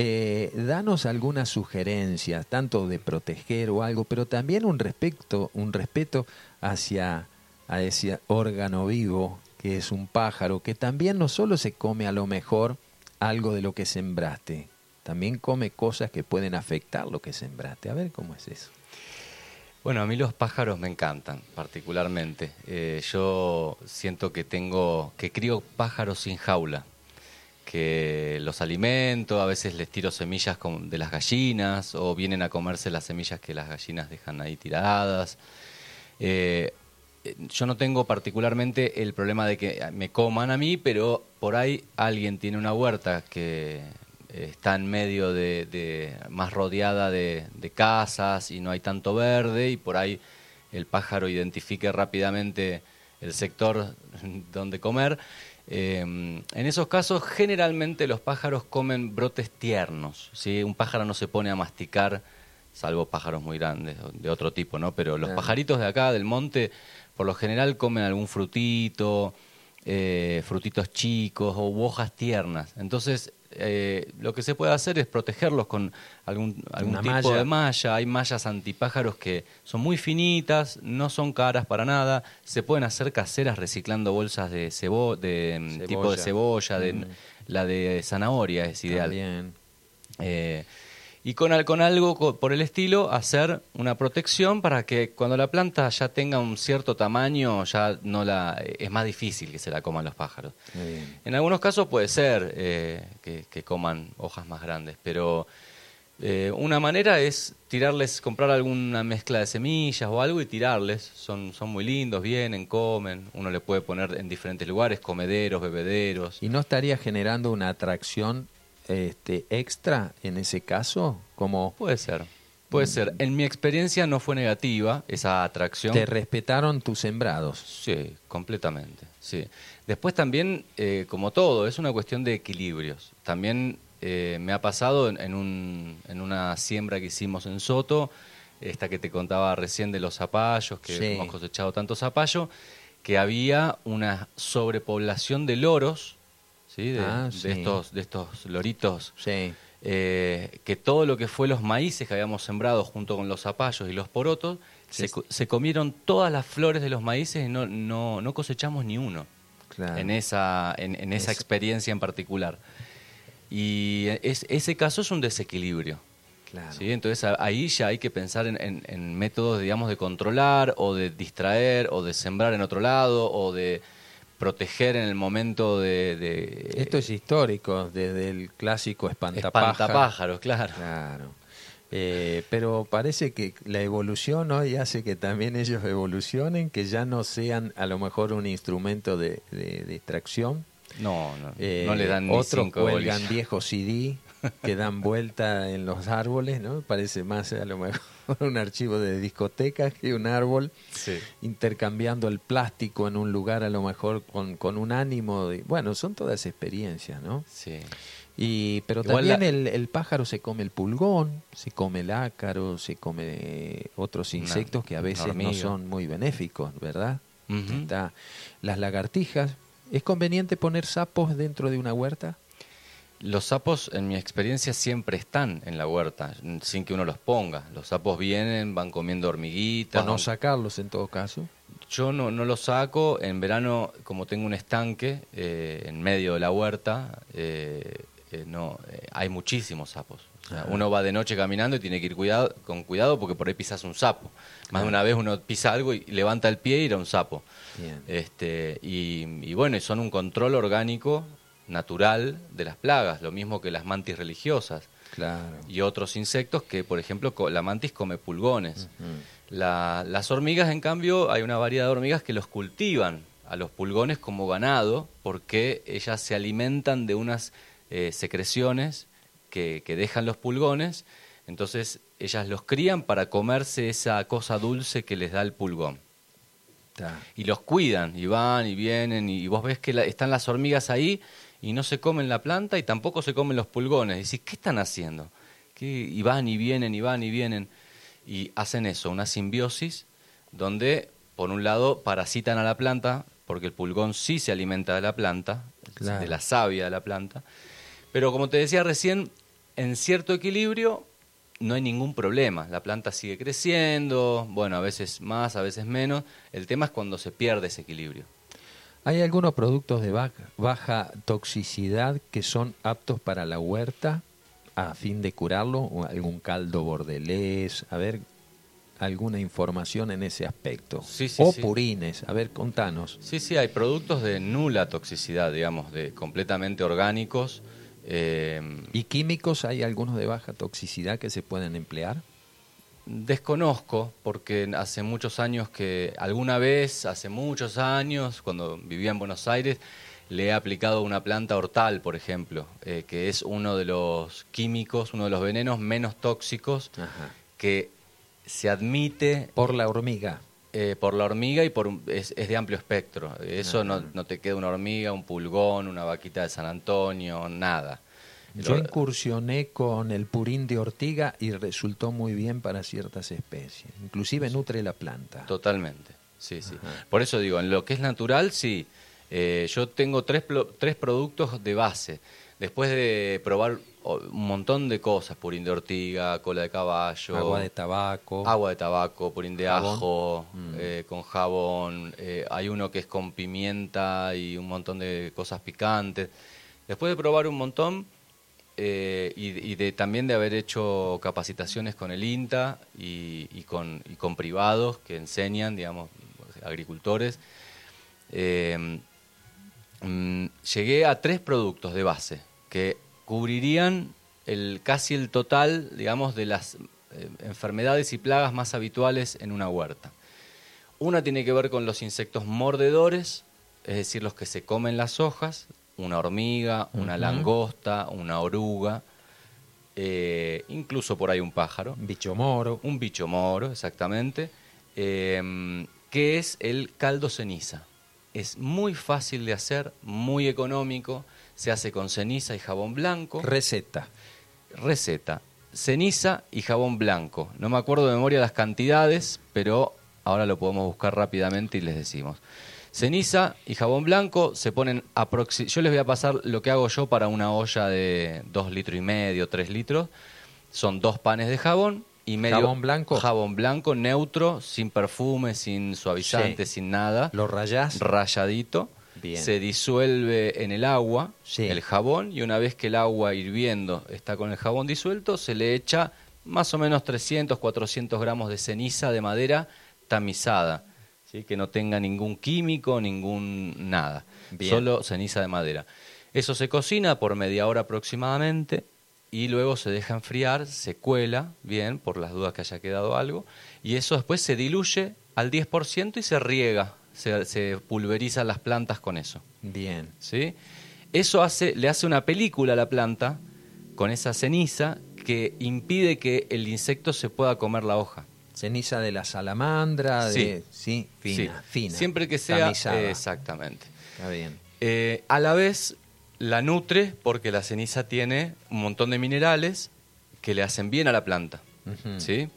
eh, danos algunas sugerencias, tanto de proteger o algo, pero también un respeto, un respeto hacia a ese órgano vivo que es un pájaro, que también no solo se come a lo mejor algo de lo que sembraste, también come cosas que pueden afectar lo que sembraste. A ver cómo es eso. Bueno, a mí los pájaros me encantan, particularmente. Eh, yo siento que tengo, que crío pájaros sin jaula que los alimento, a veces les tiro semillas de las gallinas o vienen a comerse las semillas que las gallinas dejan ahí tiradas. Eh, yo no tengo particularmente el problema de que me coman a mí, pero por ahí alguien tiene una huerta que está en medio de, más rodeada de, de, casas y no hay tanto verde y por ahí el pájaro identifique rápidamente el sector donde comer Em, en esos casos, generalmente los pájaros comen brotes tiernos. ¿sí? Un pájaro no se pone a masticar, salvo pájaros muy grandes, de otro tipo, ¿no? Pero los pajaritos de acá, del monte, por lo general comen algún frutito, eh, frutitos chicos o hojas tiernas. Entonces, eh, lo que se puede hacer es protegerlos con algún, algún tipo de malla. Hay mallas antipájaros que son muy finitas, no son caras para nada. Se pueden hacer caseras reciclando bolsas de, cebo de mm, tipo de cebolla, de, mm. la de zanahoria es ideal. Eh, y con, con algo por el estilo hacer una protección para que cuando la planta ya tenga un cierto tamaño ya no la es más difícil que se la coman los pájaros. En algunos casos puede ser eh, que, coman hojas más grandes, pero eh, una manera es tirarles, comprar alguna mezcla de semillas o algo y tirarles. Son, son muy lindos, vienen, comen. Uno le puede poner en diferentes lugares, comederos, bebederos. ¿Y no estaría generando una atracción este, extra en ese caso? Como... Puede ser. Puede mm. ser. En mi experiencia no fue negativa esa atracción. ¿Te respetaron tus sembrados? Sí, completamente. Sí. Después también, eh, como todo, es una cuestión de equilibrios. También eh, me ha pasado en, un, en, una siembra que hicimos en Soto, esta que te contaba recién de los zapallos, que hemos cosechado tanto zapallo, que había una sobrepoblación de loros Ah, de, estos, de estos loritos. Eh, que todo lo que fue los maíces que habíamos sembrado junto con los zapallos y los porotos, se, comieron todas las flores de los maíces y no, no, no cosechamos ni uno en esa, en, esa experiencia en particular. Y es, ese caso es un desequilibrio. Entonces ahí ya hay que pensar en, en, métodos, digamos, de controlar o de distraer o de sembrar en otro lado o de proteger en el momento de, Esto es histórico, desde el clásico espantapájaros. Espantapájaros, claro. Claro. Eh, pero parece que la evolución hoy hace que también ellos evolucionen, que ya no sean a lo mejor un instrumento de, distracción. No, no, no le dan ni Otros cuelgan viejos CD que dan vuelta en los árboles, ¿no? Parece más a lo mejor un archivo de discoteca que un árbol, intercambiando el plástico en un lugar a lo mejor con, con un ánimo. De, bueno, son todas experiencias, ¿no? Sí. Y, pero también el, el, pájaro se come el pulgón, se come el ácaro, se come otros insectos que a veces no son muy benéficos, ¿verdad? las lagartijas. ¿Es conveniente poner sapos dentro de una huerta? Los sapos, en mi experiencia, siempre están en la huerta, sin que uno los ponga. Los sapos vienen, van comiendo hormiguitas. ¿O no sacarlos en todo caso? Yo no, no los saco. En verano, como tengo un estanque eh, en medio de la huerta, eh, eh, no, hay muchísimos sapos. uno va de noche caminando y tiene que ir cuidado, con cuidado porque por ahí pisas un sapo. Más de una vez uno pisa algo y levanta el pie y era un sapo. Este, y, y bueno, son un control orgánico natural de las plagas, lo mismo que las mantis religiosas. Y otros insectos que, por ejemplo, la mantis come pulgones. las hormigas, en cambio, hay una variedad de hormigas que los cultivan a los pulgones como ganado porque ellas se alimentan de unas eh, secreciones que, que dejan los pulgones. Entonces ellas los crían para comerse esa cosa dulce que les da el pulgón. Y los cuidan, y van y vienen, y vos ves que la- están las hormigas ahí y no se comen la planta y tampoco se comen los pulgones. Y decís, ¿qué están haciendo? ¿Qué? Y van y vienen, y van y vienen. Y hacen eso, una simbiosis donde, por un lado, parasitan a la planta, porque el pulgón sí se alimenta de la planta, Claro. de la savia de la planta. Pero como te decía recién, en cierto equilibrio no hay ningún problema. La planta sigue creciendo, bueno, a veces más, a veces menos. El tema es cuando se pierde ese equilibrio. ¿Hay algunos productos de baja, toxicidad que son aptos para la huerta a fin de curarlo? ¿O algún caldo bordelés? A ver, alguna información en ese aspecto. Sí, sí, o sí. purines. A ver, contanos. Sí, sí, hay productos de nula toxicidad, digamos, de completamente orgánicos. eh, ¿Y químicos hay algunos de baja toxicidad que se pueden emplear? Desconozco, porque hace muchos años que, alguna vez, hace muchos años, cuando vivía en Buenos Aires, le he aplicado una planta hortal, por ejemplo, eh, que es uno de los químicos, uno de los venenos menos tóxicos Ajá. que se admite Por la hormiga. eh, por la hormiga y por un- es, es de amplio espectro. Eso no, no te queda una hormiga, un pulgón, una vaquita de San Antonio, nada. Yo incursioné con el purín de ortiga y resultó muy bien para ciertas especies. Inclusive nutre la planta. Totalmente, sí, sí. Ajá. Por eso digo, en lo que es natural, sí. Eh, yo tengo tres, tres productos de base. Después de probar un montón de cosas, purín de ortiga, cola de caballo, Agua de tabaco. agua de tabaco, purín de Jabón. ajo, Mm. eh, con jabón, eh, hay uno que es con pimienta y un montón de cosas picantes. Después de probar un montón eh, y, de, también de haber hecho capacitaciones con el INTA y, con, privados que enseñan, digamos, agricultores, eh, mm, llegué a tres productos de base que cubrirían casi el total, digamos, de las eh, enfermedades y plagas más habituales en una huerta. Una tiene que ver con los insectos mordedores, es decir, los que se comen las hojas, una hormiga, una langosta, una oruga, eh, incluso por ahí un pájaro Bicho moro. un bicho moro, exactamente, eh, que es el caldo ceniza. Es muy fácil de hacer, muy económico, se hace con ceniza y jabón blanco. Receta. Receta, ceniza y jabón blanco. No me acuerdo de memoria las cantidades, pero ahora lo podemos buscar rápidamente y les decimos. Ceniza y jabón blanco se ponen Yo les voy a pasar lo que hago yo para una olla de dos litros y medio, tres litros. Son dos panes de jabón y medio ¿Jabón blanco? Jabón blanco neutro, sin perfume, sin suavizante, Sí. sin nada. Lo rayás. Rayadito. Bien. Se disuelve en el agua Sí. el jabón y una vez que el agua hirviendo está con el jabón disuelto, se le echa más o menos 300, 400 gramos de ceniza de madera tamizada, ¿sí? que no tenga ningún químico, ningún nada, Bien. solo ceniza de madera. Eso se cocina por media hora aproximadamente y luego se deja enfriar, se cuela bien, por las dudas que haya quedado algo, y eso después se diluye al 10% y se riega, se, se pulverizan las plantas con eso. Bien. ¿sí? Eso hace, le hace una película a la planta con esa ceniza que impide que el insecto se pueda comer la hoja. Ceniza de la salamandra, Sí. de sí, fina, Sí. fina. Siempre que sea tamizada. exactamente. Está bien. Eh, a la vez la nutre porque la ceniza tiene un montón de minerales que le hacen bien a la planta. ¿sí?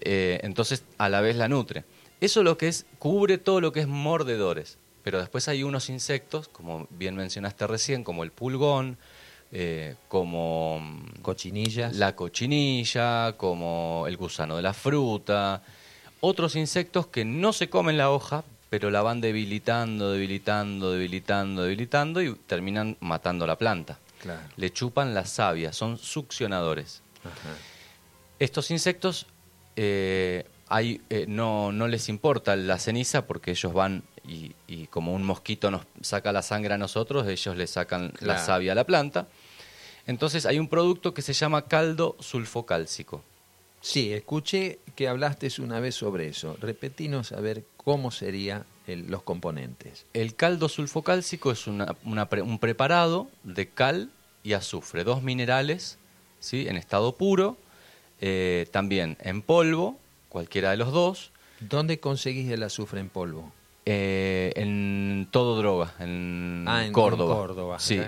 Eh, entonces, a la vez la nutre. Eso lo que es, cubre todo lo que es mordedores. Pero después hay unos insectos, como bien mencionaste recién, como el pulgón, eh, como mm, Cochinillas. la cochinilla, como el gusano de la fruta, otros insectos que no se comen la hoja, pero la van debilitando, debilitando, debilitando, debilitando y terminan matando la planta. Claro. Le chupan la savia, son succionadores. Ajá. Estos insectos eh, hay, eh, no, no les importa la ceniza porque ellos van y, y como un mosquito nos saca la sangre a nosotros, ellos le sacan la savia a la planta. Entonces hay un producto que se llama caldo sulfocálcico. Sí, escuché que hablaste una vez sobre eso. Repetinos a ver cómo serían los componentes. El caldo sulfocálcico es una- una un preparado de cal y azufre, dos minerales ¿sí? en estado puro, eh, también en polvo, cualquiera de los dos. ¿Dónde conseguís el azufre en polvo? Eh, en todo droga, en, Ah, en- en Córdoba. Sí.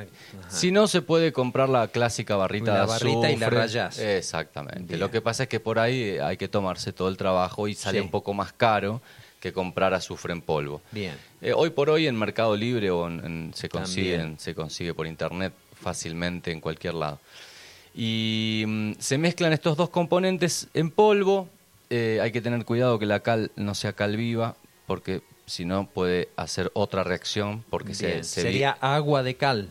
Si no, se puede comprar la clásica barrita La de barrita y la azufre. rayás. Exactamente. Bien. Lo que pasa es que por ahí eh, hay que tomarse todo el trabajo y sale Sí. un poco más caro que comprar azufre en polvo. Bien. Eh, hoy por hoy en Mercado Libre o en- en- se, consiguen, También. se consigue por internet fácilmente en cualquier lado. Y mm, se mezclan estos dos componentes en polvo. Eh, hay que tener cuidado que la cal no sea cal viva, porque si no puede hacer otra reacción. Porque se, vi- Sería agua de cal.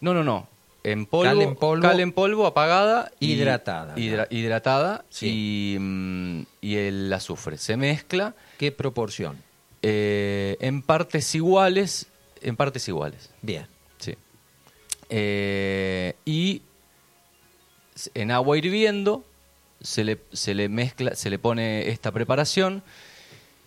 No, no, no. En polvo, Cal en polvo. cal en polvo, apagada. y- Hidratada, hidra- ¿no? hidratada Sí. y, mm, y el azufre. Se mezcla ¿Qué proporción? eh, en partes iguales. En partes iguales. Bien. Sí. Eh, y en agua hirviendo se le, se le mezcla, se le pone esta preparación,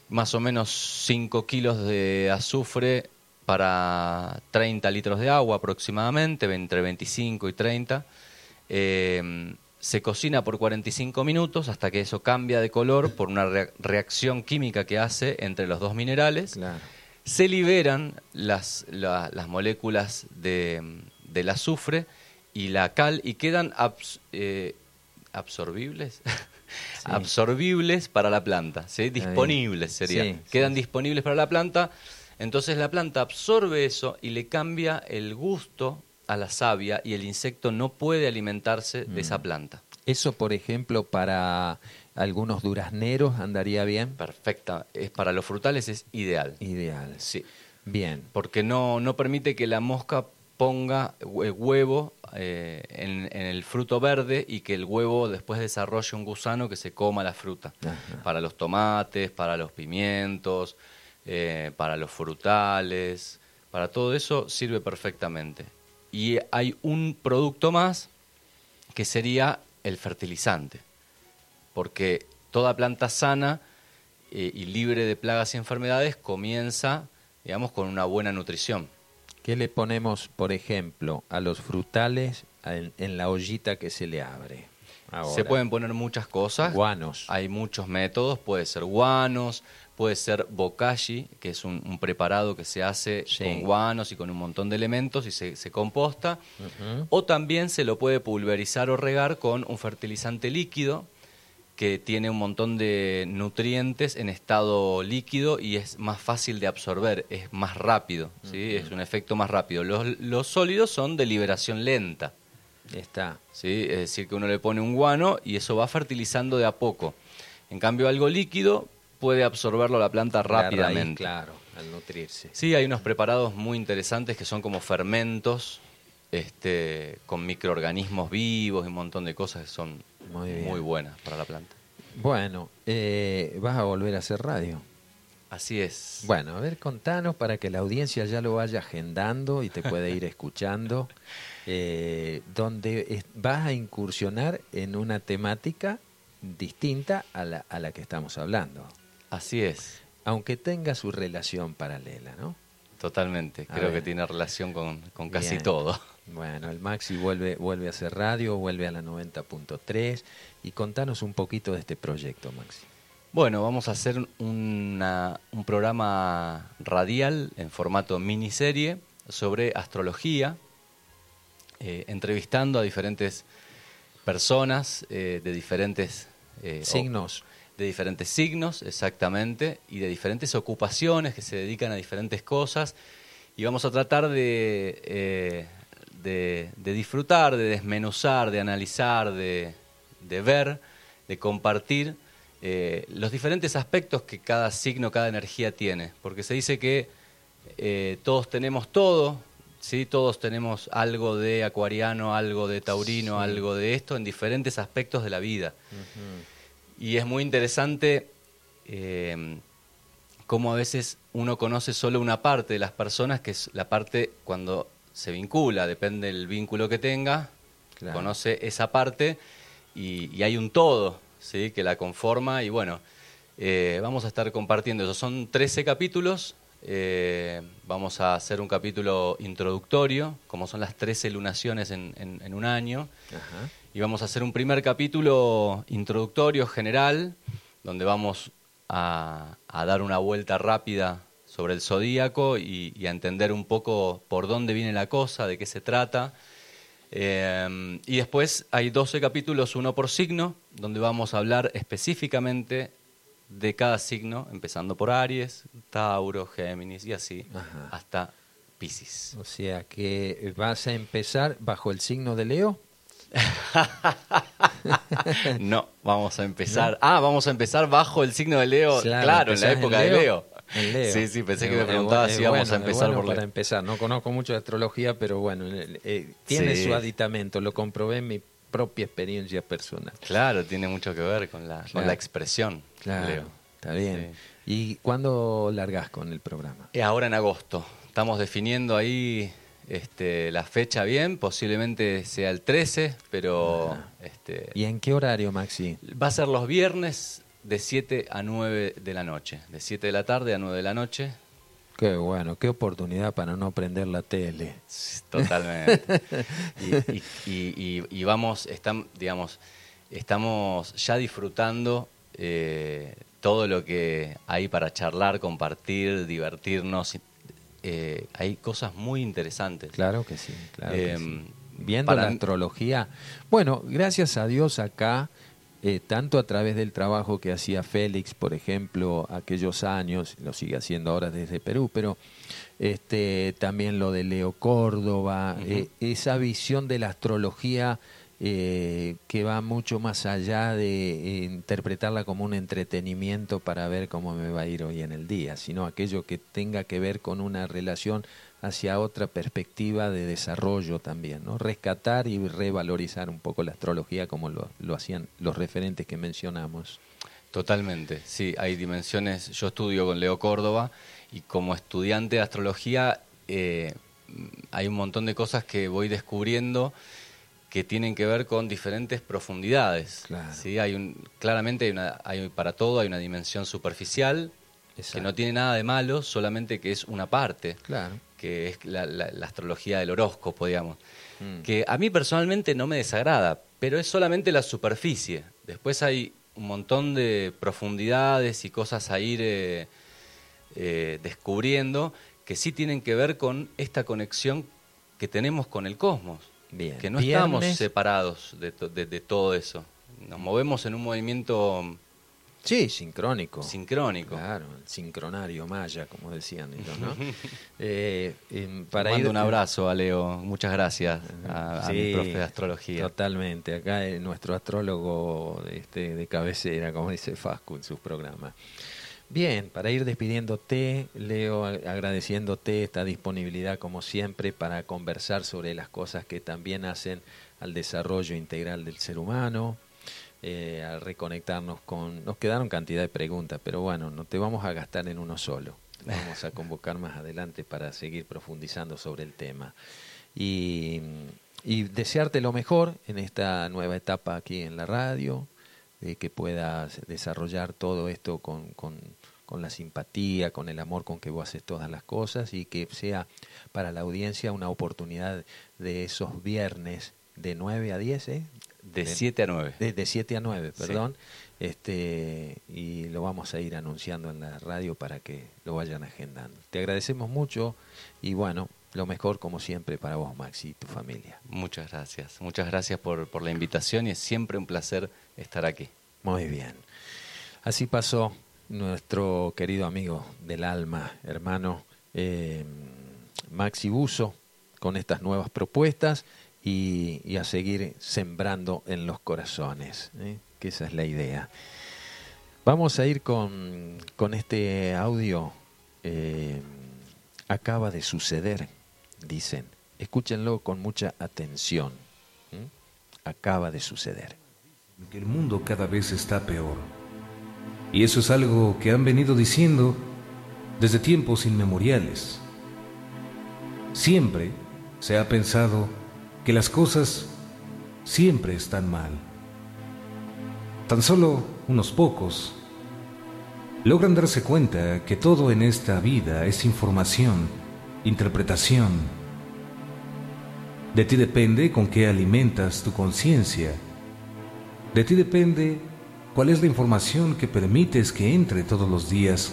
más o menos 5 kilos de azufre para 30 litros de agua aproximadamente, entre 25 y 30. Eh, se cocina por 45 minutos hasta que eso cambia de color por una rea- reacción química que hace entre los dos minerales Claro. se liberan las, la- las moléculas de, del azufre y la cal y quedan abs- eh, absorbibles absorbibles para la planta ¿sí? disponibles sería Sí, quedan disponibles para la planta entonces la planta absorbe eso y le cambia el gusto a la savia y el insecto no puede alimentarse de Mm. esa planta Eso, por ejemplo, para algunos durazneros andaría bien. perfecta es para los frutales es ideal Ideal. sí Bien. porque no, no permite que la mosca ponga hue- huevo eh, en, en el fruto verde y que el huevo después desarrolle un gusano que se coma la fruta. Ajá. Para los tomates, para los pimientos, eh, para los frutales, para todo eso sirve perfectamente. Y hay un producto más que sería el fertilizante, porque toda planta sana eh, y libre de plagas y enfermedades comienza, digamos, con una buena nutrición. ¿Qué le ponemos, por ejemplo, a los frutales en, en la ollita que se le abre? Ahora. Se pueden poner muchas cosas. guanos. Hay muchos métodos, puede ser guanos, puede ser bokashi, que es un, un preparado que se hace Sí. con guanos y con un montón de elementos y se, se composta. O también se lo puede pulverizar o regar con un fertilizante líquido que tiene un montón de nutrientes en estado líquido y es más fácil de absorber, es más rápido, ¿sí? es un efecto más rápido. Los, los sólidos son de liberación lenta. Está. ¿sí? Es decir, que uno le pone un guano y eso va fertilizando de a poco. En cambio, algo líquido puede absorberlo la planta La raíz, rápidamente. claro, al nutrirse. Sí, hay unos preparados muy interesantes que son como fermentos este, con microorganismos vivos y un montón de cosas que son Muy buenas para la planta. Bueno, eh, vas a volver a hacer radio. Así es. Bueno, a ver, contanos para que la audiencia ya lo vaya agendando y te pueda ir escuchando, eh, donde vas a incursionar en una temática distinta a la, a la que estamos hablando, Así es, aunque tenga su relación paralela, ¿no? totalmente. Creo que tiene relación con, con casi Bien. todo. Bueno, el Maxi vuelve, vuelve a hacer radio, vuelve a la 90.3 y contanos un poquito de este proyecto, Maxi. Bueno, vamos a hacer una- un programa radial en formato miniserie sobre astrología, eh, entrevistando a diferentes personas eh, de diferentes eh, Signos. de diferentes signos, exactamente, y de diferentes ocupaciones que se dedican a diferentes cosas. Y vamos a tratar de, eh, de, de disfrutar, de desmenuzar, de analizar, de, de ver, de compartir eh, los diferentes aspectos que cada signo, cada energía tiene. Porque se dice que eh, todos tenemos todo, ¿sí? todos tenemos algo de acuariano, algo de taurino, Sí. algo de esto en diferentes aspectos de la vida. Y es muy interesante eh, cómo a veces uno conoce solo una parte de las personas, que es la parte cuando se vincula, depende del vínculo que tenga, Claro. conoce esa parte y, y hay un todo ¿sí? que la conforma. Y bueno, eh, vamos a estar compartiendo eso. Son 13 capítulos. eh, vamos a hacer un capítulo introductorio, como son las 13 lunaciones en- en- en un año. Ajá. Y vamos a hacer un primer capítulo introductorio general, donde vamos a, a dar una vuelta rápida sobre el zodíaco y, a entender un poco por dónde viene la cosa, de qué se trata. Eh, y después hay 12 capítulos, uno por signo, donde vamos a hablar específicamente de cada signo, empezando por Aries, Tauro, Géminis y así, hasta Pisces. O sea que vas a empezar bajo el signo de Leo. no, vamos a empezar. Ah, vamos a empezar bajo el signo de Leo. Claro, en la época de Leo. Sí, sí, pensé que me preguntaba si íbamos a empezar por para empezar. No conozco mucho de astrología, pero bueno, eh, tiene su aditamento. Lo comprobé en mi propia experiencia personal. Claro, tiene mucho que ver con la, con la expresión. Claro, está bien. ¿Y cuándo largas con el programa? Eh, ahora en agosto. Estamos definiendo ahí este, la fecha bien, posiblemente sea el 13, pero... Este, ¿Y en qué horario, Maxi? Va a ser los viernes de 7 a 9 de la noche, de 7 de la tarde a 9 de la noche. Qué bueno, qué oportunidad para no prender la tele. Totalmente. y, vamos, están, digamos, estamos ya disfrutando eh, todo lo que hay para charlar, compartir, divertirnos, eh, hay cosas muy interesantes. Claro que sí, claro em, Viendo la astrología. Bueno, gracias a Dios acá, eh, tanto a través del trabajo que hacía Félix, por ejemplo, aquellos años, lo sigue haciendo ahora desde Perú, pero este, también lo de Leo Córdoba, eh, esa visión de la astrología eh, que va mucho más allá de eh, interpretarla como un entretenimiento para ver cómo me va a ir hoy en el día, sino aquello que tenga que ver con una relación hacia otra perspectiva de desarrollo también, ¿no? Rescatar y revalorizar un poco la astrología como lo, hacían los referentes que mencionamos. Totalmente, sí, hay dimensiones, yo estudio con Leo Córdoba y como estudiante de astrología eh, hay un montón de cosas que voy descubriendo que tienen que ver con diferentes profundidades. ¿sí? Hay un, claramente hay una, hay, para todo hay una dimensión superficial que no tiene nada de malo, solamente que es una parte, claro. Que es la, astrología del horóscopo, digamos. Mm. Que a mí personalmente no me desagrada, pero es solamente la superficie. Después hay un montón de profundidades y cosas a ir eh, eh, descubriendo que sí tienen que ver con esta conexión que tenemos con el cosmos. Que no estamos separados de, de, todo eso. Nos movemos en un movimiento... Sí, sincrónico. Sincrónico. Claro, el sincronario maya, como decían ellos, ¿no? eh, para Mando un abrazo a Leo, muchas gracias a, mi profe de astrología. Totalmente, acá es nuestro astrólogo este, de cabecera, como dice Fascu en sus programas. Bien, para ir despidiéndote, Leo, agradeciéndote esta disponibilidad como siempre para conversar sobre las cosas que también hacen al desarrollo integral del ser humano, eh, al reconectarnos con... Nos quedaron cantidad de preguntas, pero bueno, no te vamos a gastar en uno solo. vamos a convocar más adelante para seguir profundizando sobre el tema. Y, y desearte lo mejor en esta nueva etapa aquí en la radio, de que puedas desarrollar todo esto con, con con la simpatía, con el amor con que vos haces todas las cosas y que sea para la audiencia una oportunidad de esos viernes de 9 a 10, ¿eh? De 7 a 9. De, 7 a 9, perdón. Este, y lo vamos a ir anunciando en la radio para que lo vayan agendando. Te agradecemos mucho y bueno, lo mejor como siempre para vos, Maxi, y tu familia. Muchas gracias. Muchas gracias por, por la invitación y es siempre un placer estar aquí. Muy bien. Así pasó nuestro querido amigo del alma, hermano eh, Maxi Buso, con estas nuevas propuestas y, a seguir sembrando en los corazones, ¿eh? que esa es la idea. Vamos a ir con, con este audio. Eh, acaba de suceder, dicen. Escúchenlo con mucha atención. Acaba de suceder. Que el mundo cada vez está peor y eso es algo que han venido diciendo desde tiempos inmemoriales. Siempre se ha pensado que las cosas siempre están mal. Tan solo unos pocos logran darse cuenta que todo en esta vida es información, interpretación. De ti depende con qué alimentas tu conciencia. De ti depende ¿Cuál es la información que permites que entre todos los días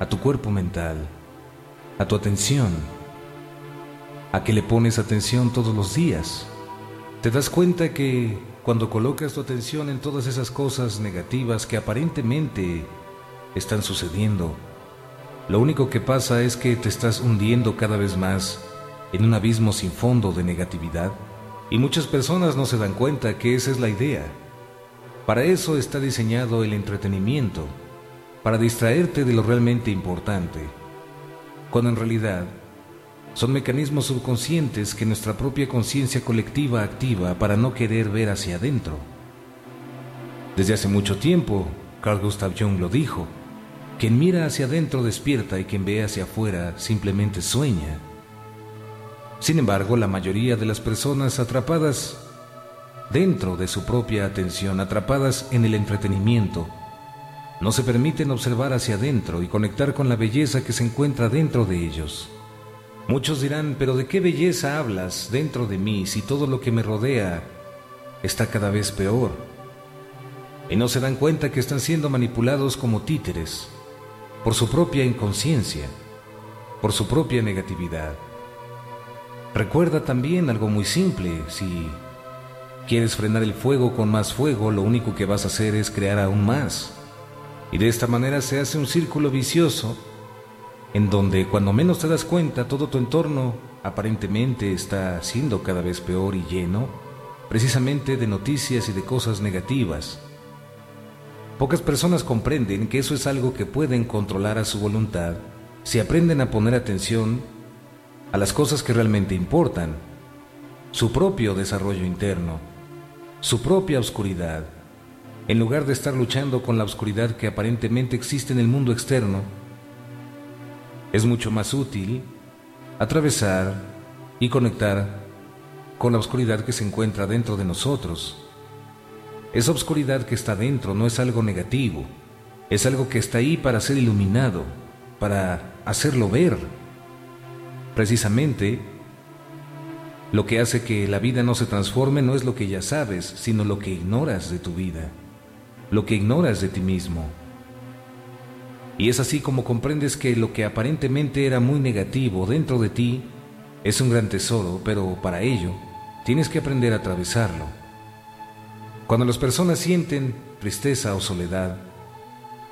a tu cuerpo mental, a tu atención, a que le pones atención todos los días. Te das cuenta que cuando colocas tu atención en todas esas cosas negativas que aparentemente están sucediendo, lo único que pasa es que te estás hundiendo cada vez más en un abismo sin fondo de negatividad y muchas personas no se dan cuenta que esa es la idea. Para eso está diseñado el entretenimiento, para distraerte de lo realmente importante, cuando en realidad son mecanismos subconscientes que nuestra propia conciencia colectiva activa para no querer ver hacia adentro. Desde hace mucho tiempo, Carl Gustav Jung lo dijo, quien mira hacia adentro despierta y quien ve hacia afuera simplemente sueña. Sin embargo, la mayoría de las personas atrapadas dentro de su propia atención, atrapadas en el entretenimiento, no se permiten observar hacia adentro y conectar con la belleza que se encuentra dentro de ellos. Muchos dirán, pero ¿de qué belleza hablas dentro de mí si todo lo que me rodea está cada vez peor? Y no se dan cuenta que están siendo manipulados como títeres por su propia inconsciencia, por su propia negatividad. Recuerda también algo muy simple, si quieres frenar el fuego con más fuego, lo único que vas a hacer es crear aún más. Y de esta manera se hace un círculo vicioso en donde cuando menos te das cuenta todo tu entorno aparentemente está siendo cada vez peor y lleno precisamente de noticias y de cosas negativas. Pocas personas comprenden que eso es algo que pueden controlar a su voluntad si aprenden a poner atención a las cosas que realmente importan, su propio desarrollo interno, su propia oscuridad, en lugar de estar luchando con la oscuridad que aparentemente existe en el mundo externo, es mucho más útil atravesar y conectar con la oscuridad que se encuentra dentro de nosotros. Esa oscuridad que está dentro no es algo negativo, es algo que está ahí para ser iluminado, para hacerlo ver. Precisamente, lo que hace que la vida no se transforme no es lo que ya sabes, sino lo que ignoras de tu vida lo que ignoras de ti mismo. Y es así como comprendes que lo que aparentemente era muy negativo dentro de ti es un gran tesoro, pero para ello tienes que aprender a atravesarlo. Cuando las personas sienten tristeza o soledad,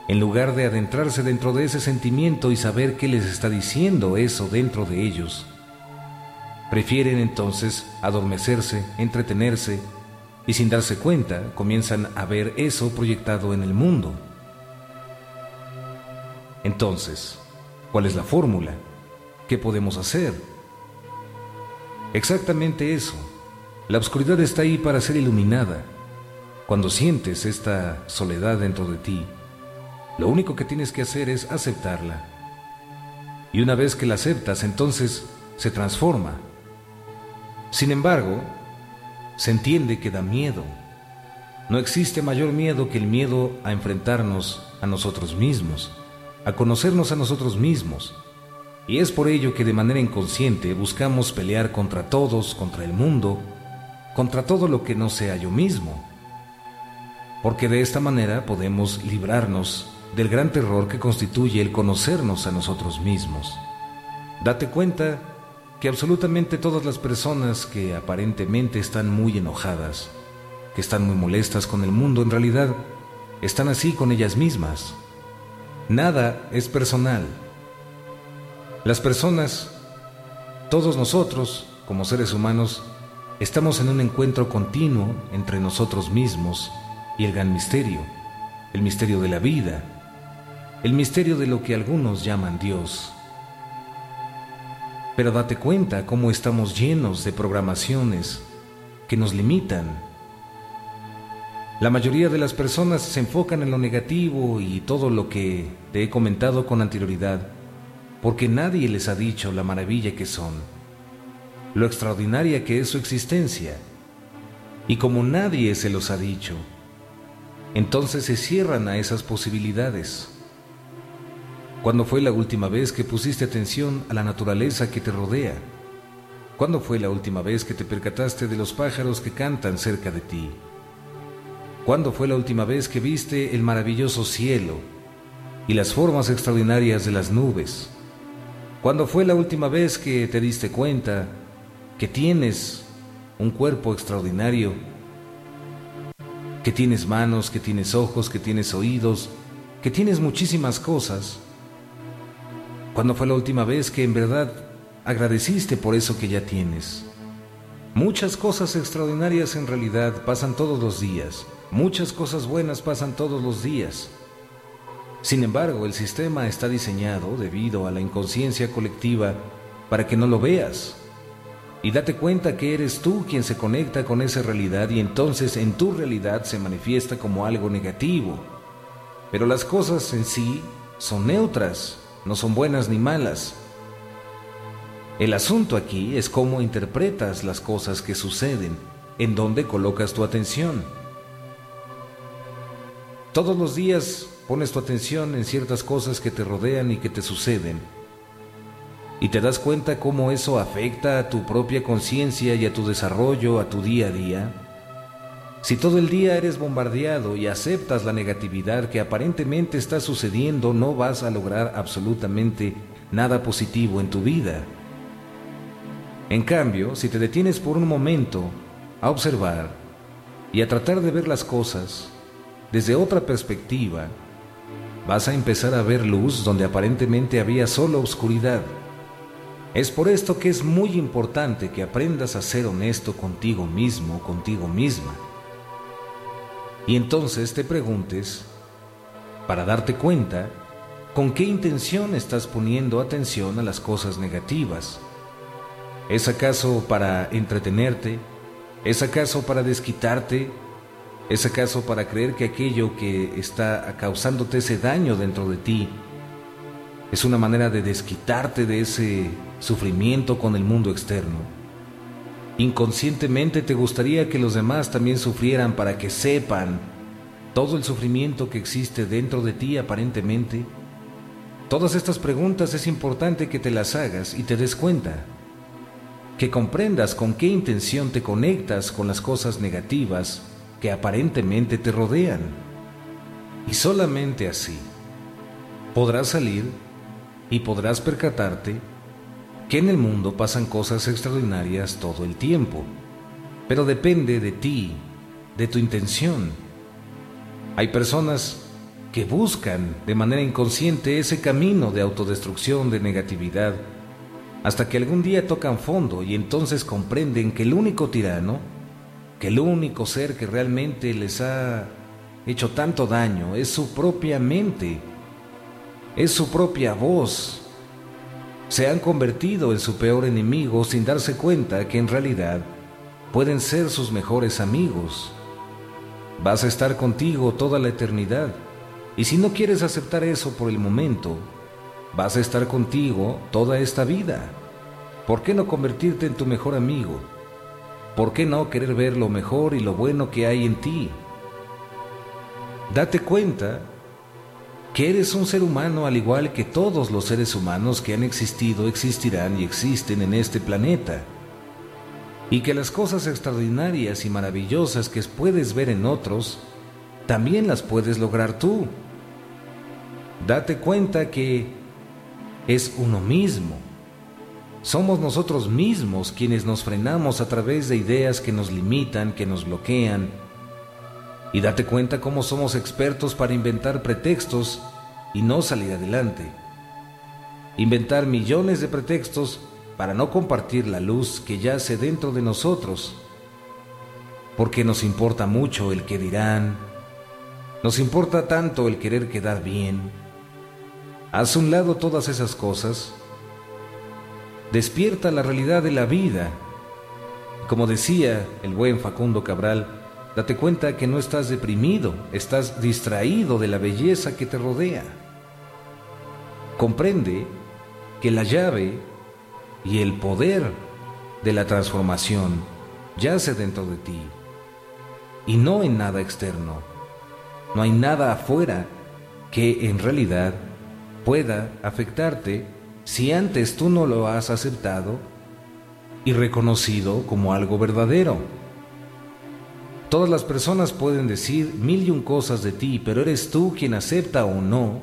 en lugar de adentrarse dentro de ese sentimiento y saber qué les está diciendo eso dentro de ellos, prefieren entonces adormecerse, entretenerse y sin darse cuenta comienzan a ver eso proyectado en el mundo. Entonces, ¿cuál es la fórmula? ¿Qué podemos hacer? Exactamente eso. La oscuridad está ahí para ser iluminada. Cuando sientes esta soledad dentro de ti, lo único que tienes que hacer es aceptarla. Y una vez que la aceptas, entonces se transforma. Sin embargo, se entiende que da miedo. No existe mayor miedo que el miedo a enfrentarnos a nosotros mismos, a conocernos a nosotros mismos. Y es por ello que de manera inconsciente buscamos pelear contra todos, contra el mundo, contra todo lo que no sea yo mismo. Porque de esta manera podemos librarnos del gran terror que constituye el conocernos a nosotros mismos. Date cuenta que absolutamente todas las personas que aparentemente están muy enojadas, que están muy molestas con el mundo, en realidad están así con ellas mismas. Nada es personal. Las personas, todos nosotros, como seres humanos, estamos en un encuentro continuo entre nosotros mismos y el gran misterio, el misterio de la vida, el misterio de lo que algunos llaman Dios. Pero date cuenta cómo estamos llenos de programaciones que nos limitan. La mayoría de las personas se enfocan en lo negativo y todo lo que te he comentado con anterioridad, porque nadie les ha dicho la maravilla que son, lo extraordinaria que es su existencia. Y como nadie se los ha dicho, entonces se cierran a esas posibilidades. ¿Cuándo fue la última vez que pusiste atención a la naturaleza que te rodea? ¿Cuándo fue la última vez que te percataste de los pájaros que cantan cerca de ti? ¿Cuándo fue la última vez que viste el maravilloso cielo, y las formas extraordinarias de las nubes. ¿Cuándo fue la última vez que te diste cuenta que tienes un cuerpo extraordinario? Que tienes manos, que tienes ojos, que tienes oídos, que tienes muchísimas cosas. ¿Cuándo fue la última vez que en verdad agradeciste por eso que ya tienes? Muchas cosas extraordinarias en realidad pasan todos los días. Muchas cosas buenas pasan todos los días. Sin embargo, el sistema está diseñado debido a la inconsciencia colectiva para que no lo veas. Y date cuenta que eres tú quien se conecta con esa realidad y entonces en tu realidad se manifiesta como algo negativo. Pero las cosas en sí son neutras, no son buenas ni malas. El asunto aquí es cómo interpretas las cosas que suceden, en dónde colocas tu atención. Todos los días pones tu atención en ciertas cosas que te rodean y que te suceden. Y te das cuenta cómo eso afecta a tu propia conciencia y a tu desarrollo, a tu día a día. Si todo el día eres bombardeado y aceptas la negatividad que aparentemente está sucediendo, no vas a lograr absolutamente nada positivo en tu vida. En cambio, si te detienes por un momento a observar y a tratar de ver las cosas desde otra perspectiva, vas a empezar a ver luz donde aparentemente había solo oscuridad. Es por esto que es muy importante que aprendas a ser honesto contigo mismo, contigo misma. Y entonces te preguntes, para darte cuenta, con qué intención estás poniendo atención a las cosas negativas. ¿Es acaso para entretenerte? ¿Es acaso para desquitarte ¿Es acaso para creer que aquello que está causándote ese daño dentro de ti es una manera de desquitarte de ese sufrimiento con el mundo externo? Inconscientemente te gustaría que los demás también sufrieran para que sepan todo el sufrimiento que existe dentro de ti aparentemente. Todas estas preguntas es importante que te las hagas y te des cuenta, que comprendas con qué intención te conectas con las cosas negativas que aparentemente te rodean. Y solamente así podrás salir y podrás percatarte que en el mundo pasan cosas extraordinarias todo el tiempo, pero depende de ti, de tu intención. Hay personas que buscan de manera inconsciente ese camino de autodestrucción, de negatividad, hasta que algún día tocan fondo y entonces comprenden que el único tirano que el único ser que realmente les ha hecho tanto daño es su propia mente, es su propia voz. Se han convertido en su peor enemigo sin darse cuenta que en realidad pueden ser sus mejores amigos. Vas a estar contigo toda la eternidad. Y si no quieres aceptar eso por el momento, vas a estar contigo toda esta vida. ¿Por qué no convertirte en tu mejor amigo? ¿Por qué no querer ver lo mejor y lo bueno que hay en ti? Date cuenta que eres un ser humano al igual que todos los seres humanos que han existido, existirán y existen en este planeta. Y que las cosas extraordinarias y maravillosas que puedes ver en otros, también las puedes lograr tú. Date cuenta que es uno mismo somos nosotros mismos quienes nos frenamos a través de ideas que nos limitan, que nos bloquean. Y date cuenta cómo somos expertos para inventar pretextos y no salir adelante. Inventar millones de pretextos para no compartir la luz que yace dentro de nosotros. Porque nos importa mucho el que dirán, nos importa tanto el querer quedar bien. Haz un lado todas esas cosas despierta la realidad de la vida. Como decía el buen Facundo Cabral, date cuenta que no estás deprimido, estás distraído de la belleza que te rodea. Comprende que la llave y el poder de la transformación yace dentro de ti y no en nada externo. No hay nada afuera que en realidad pueda afectarte si antes tú no lo has aceptado y reconocido como algo verdadero. Todas las personas pueden decir mil y un cosas de ti, pero eres tú quien acepta o no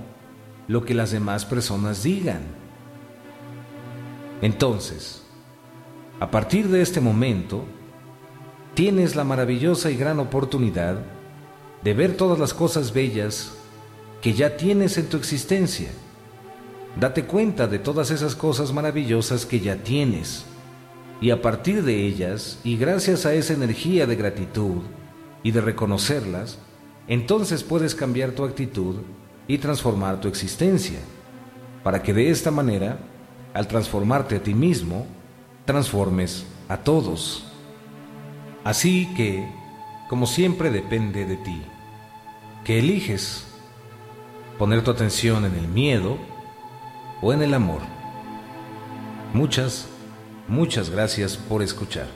lo que las demás personas digan. Entonces, a partir de este momento, tienes la maravillosa y gran oportunidad de ver todas las cosas bellas que ya tienes en tu existencia. Date cuenta de todas esas cosas maravillosas que ya tienes. Y a partir de ellas, y gracias a esa energía de gratitud y de reconocerlas, entonces puedes cambiar tu actitud y transformar tu existencia, para que de esta manera, al transformarte a ti mismo, transformes a todos. Así que, como siempre depende de ti, que eliges poner tu atención en el miedo o en el amor. Muchas, muchas gracias por escuchar.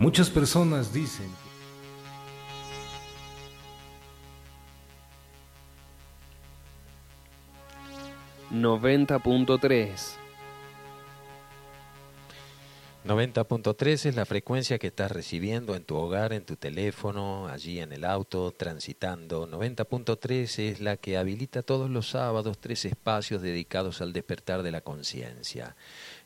Muchas personas dicen 90.3. 90.3 es la frecuencia que estás recibiendo en tu hogar, en tu teléfono, allí en el auto, transitando. 90.3 es la que habilita todos los sábados tres espacios dedicados al despertar de la conciencia.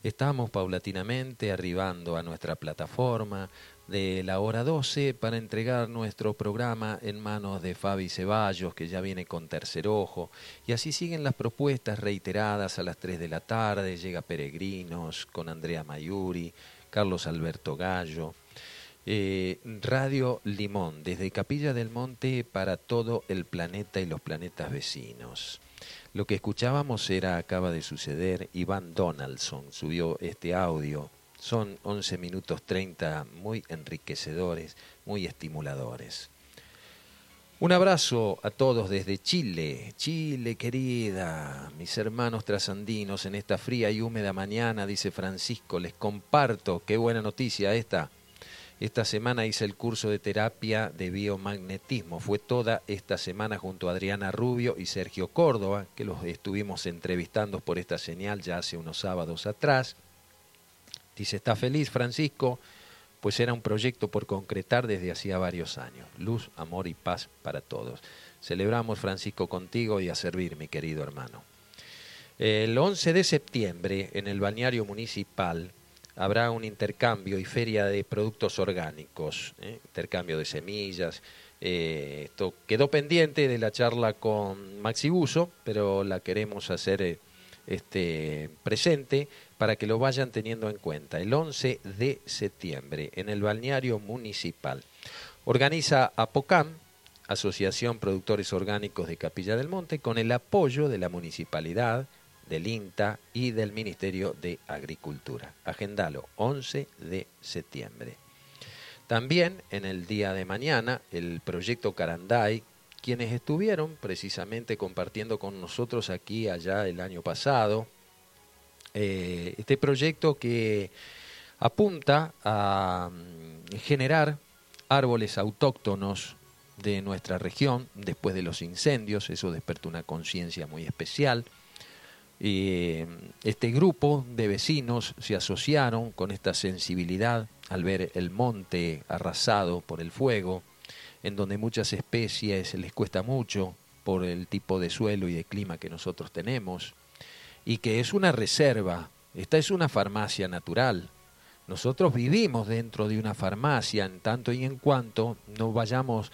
Estamos paulatinamente arribando a nuestra plataforma, de la hora 12 para entregar nuestro programa en manos de Fabi Ceballos, que ya viene con tercer ojo. Y así siguen las propuestas reiteradas a las 3 de la tarde. Llega Peregrinos con Andrea Mayuri, Carlos Alberto Gallo. Eh, Radio Limón, desde Capilla del Monte para todo el planeta y los planetas vecinos. Lo que escuchábamos era, acaba de suceder, Iván Donaldson subió este audio son 11 minutos 30 muy enriquecedores, muy estimuladores. Un abrazo a todos desde Chile, Chile querida, mis hermanos trasandinos en esta fría y húmeda mañana, dice Francisco, les comparto, qué buena noticia esta. Esta semana hice el curso de terapia de biomagnetismo. Fue toda esta semana junto a Adriana Rubio y Sergio Córdoba, que los estuvimos entrevistando por esta señal ya hace unos sábados atrás. Dice, ¿está feliz Francisco? Pues era un proyecto por concretar desde hacía varios años. Luz, amor y paz para todos. Celebramos, Francisco, contigo y a servir, mi querido hermano. El 11 de septiembre, en el balneario municipal, habrá un intercambio y feria de productos orgánicos, ¿eh? intercambio de semillas. Eh, esto quedó pendiente de la charla con Maxi Buso, pero la queremos hacer eh, este, presente para que lo vayan teniendo en cuenta. El 11 de septiembre en el balneario municipal. Organiza APOCAM, Asociación Productores Orgánicos de Capilla del Monte, con el apoyo de la municipalidad, del INTA y del Ministerio de Agricultura. Agendalo, 11 de septiembre. También en el día de mañana, el proyecto Caranday, quienes estuvieron precisamente compartiendo con nosotros aquí allá el año pasado, eh, este proyecto que apunta a mm, generar árboles autóctonos de nuestra región después de los incendios, eso despertó una conciencia muy especial. Eh, este grupo de vecinos se asociaron con esta sensibilidad al ver el monte arrasado por el fuego, en donde muchas especies les cuesta mucho por el tipo de suelo y de clima que nosotros tenemos y que es una reserva. Esta es una farmacia natural. Nosotros vivimos dentro de una farmacia en tanto y en cuanto no vayamos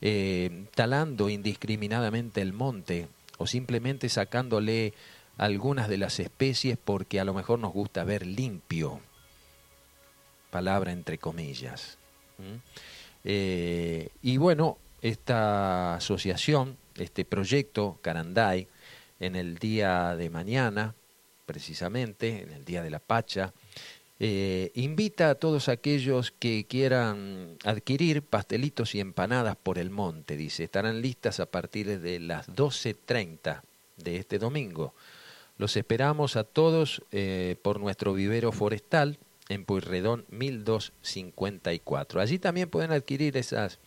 eh, talando indiscriminadamente el monte o simplemente sacándole algunas de las especies porque a lo mejor nos gusta ver limpio. Palabra entre comillas. Eh, y bueno, esta asociación, este proyecto Caranday, en el día de mañana, precisamente, en el día de la Pacha, eh, invita a todos aquellos que quieran adquirir pastelitos y empanadas por el monte, dice, estarán listas a partir de las 12.30 de este domingo. Los esperamos a todos eh, por nuestro vivero forestal en Puyredón 1254. Allí también pueden adquirir esas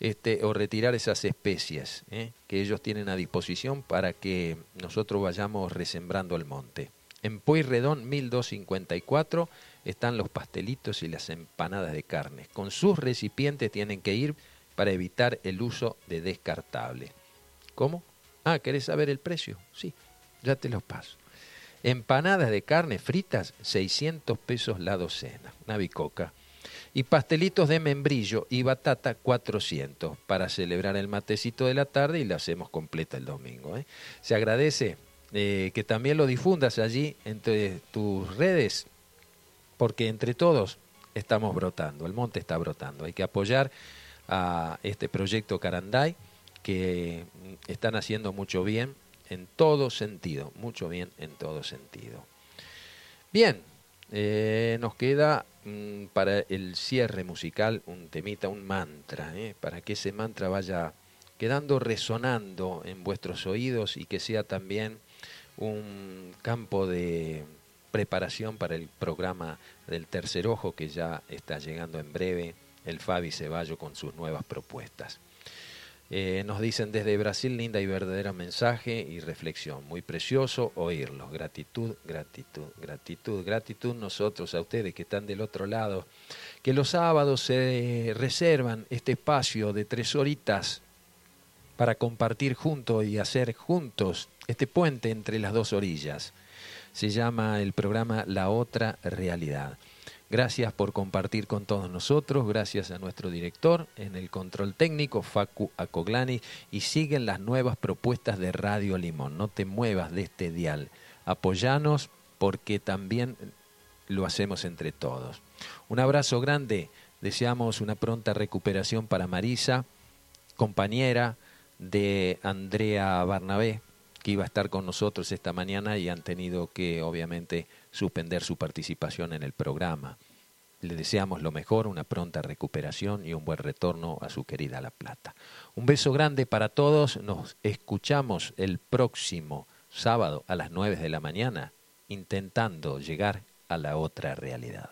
este, o retirar esas especies ¿eh? que ellos tienen a disposición para que nosotros vayamos resembrando el monte. En Pueyrredón 1254 están los pastelitos y las empanadas de carne. Con sus recipientes tienen que ir para evitar el uso de descartable. ¿Cómo? Ah, ¿querés saber el precio? Sí, ya te los paso. Empanadas de carne fritas, 600 pesos la docena, una bicoca. Y pastelitos de membrillo y batata, 400, para celebrar el matecito de la tarde y la hacemos completa el domingo. ¿eh? Se agradece eh, que también lo difundas allí entre tus redes, porque entre todos estamos brotando, el monte está brotando. Hay que apoyar a este proyecto Caranday, que están haciendo mucho bien en todo sentido, mucho bien en todo sentido. Bien, eh, nos queda mm, para el cierre musical un temita, un mantra, eh, para que ese mantra vaya quedando resonando en vuestros oídos y que sea también un campo de preparación para el programa del tercer ojo que ya está llegando en breve, el Fabi Ceballo con sus nuevas propuestas. Eh, nos dicen desde Brasil, linda y verdadera mensaje y reflexión. Muy precioso oírlos. Gratitud, gratitud, gratitud, gratitud nosotros a ustedes que están del otro lado. Que los sábados se reservan este espacio de tres horitas para compartir juntos y hacer juntos este puente entre las dos orillas. Se llama el programa La Otra Realidad. Gracias por compartir con todos nosotros, gracias a nuestro director en el control técnico, Facu Acoglani, y siguen las nuevas propuestas de Radio Limón. No te muevas de este dial, apoyanos porque también lo hacemos entre todos. Un abrazo grande, deseamos una pronta recuperación para Marisa, compañera de Andrea Barnabé, que iba a estar con nosotros esta mañana y han tenido que, obviamente, suspender su participación en el programa. Le deseamos lo mejor, una pronta recuperación y un buen retorno a su querida La Plata. Un beso grande para todos. Nos escuchamos el próximo sábado a las 9 de la mañana intentando llegar a la otra realidad.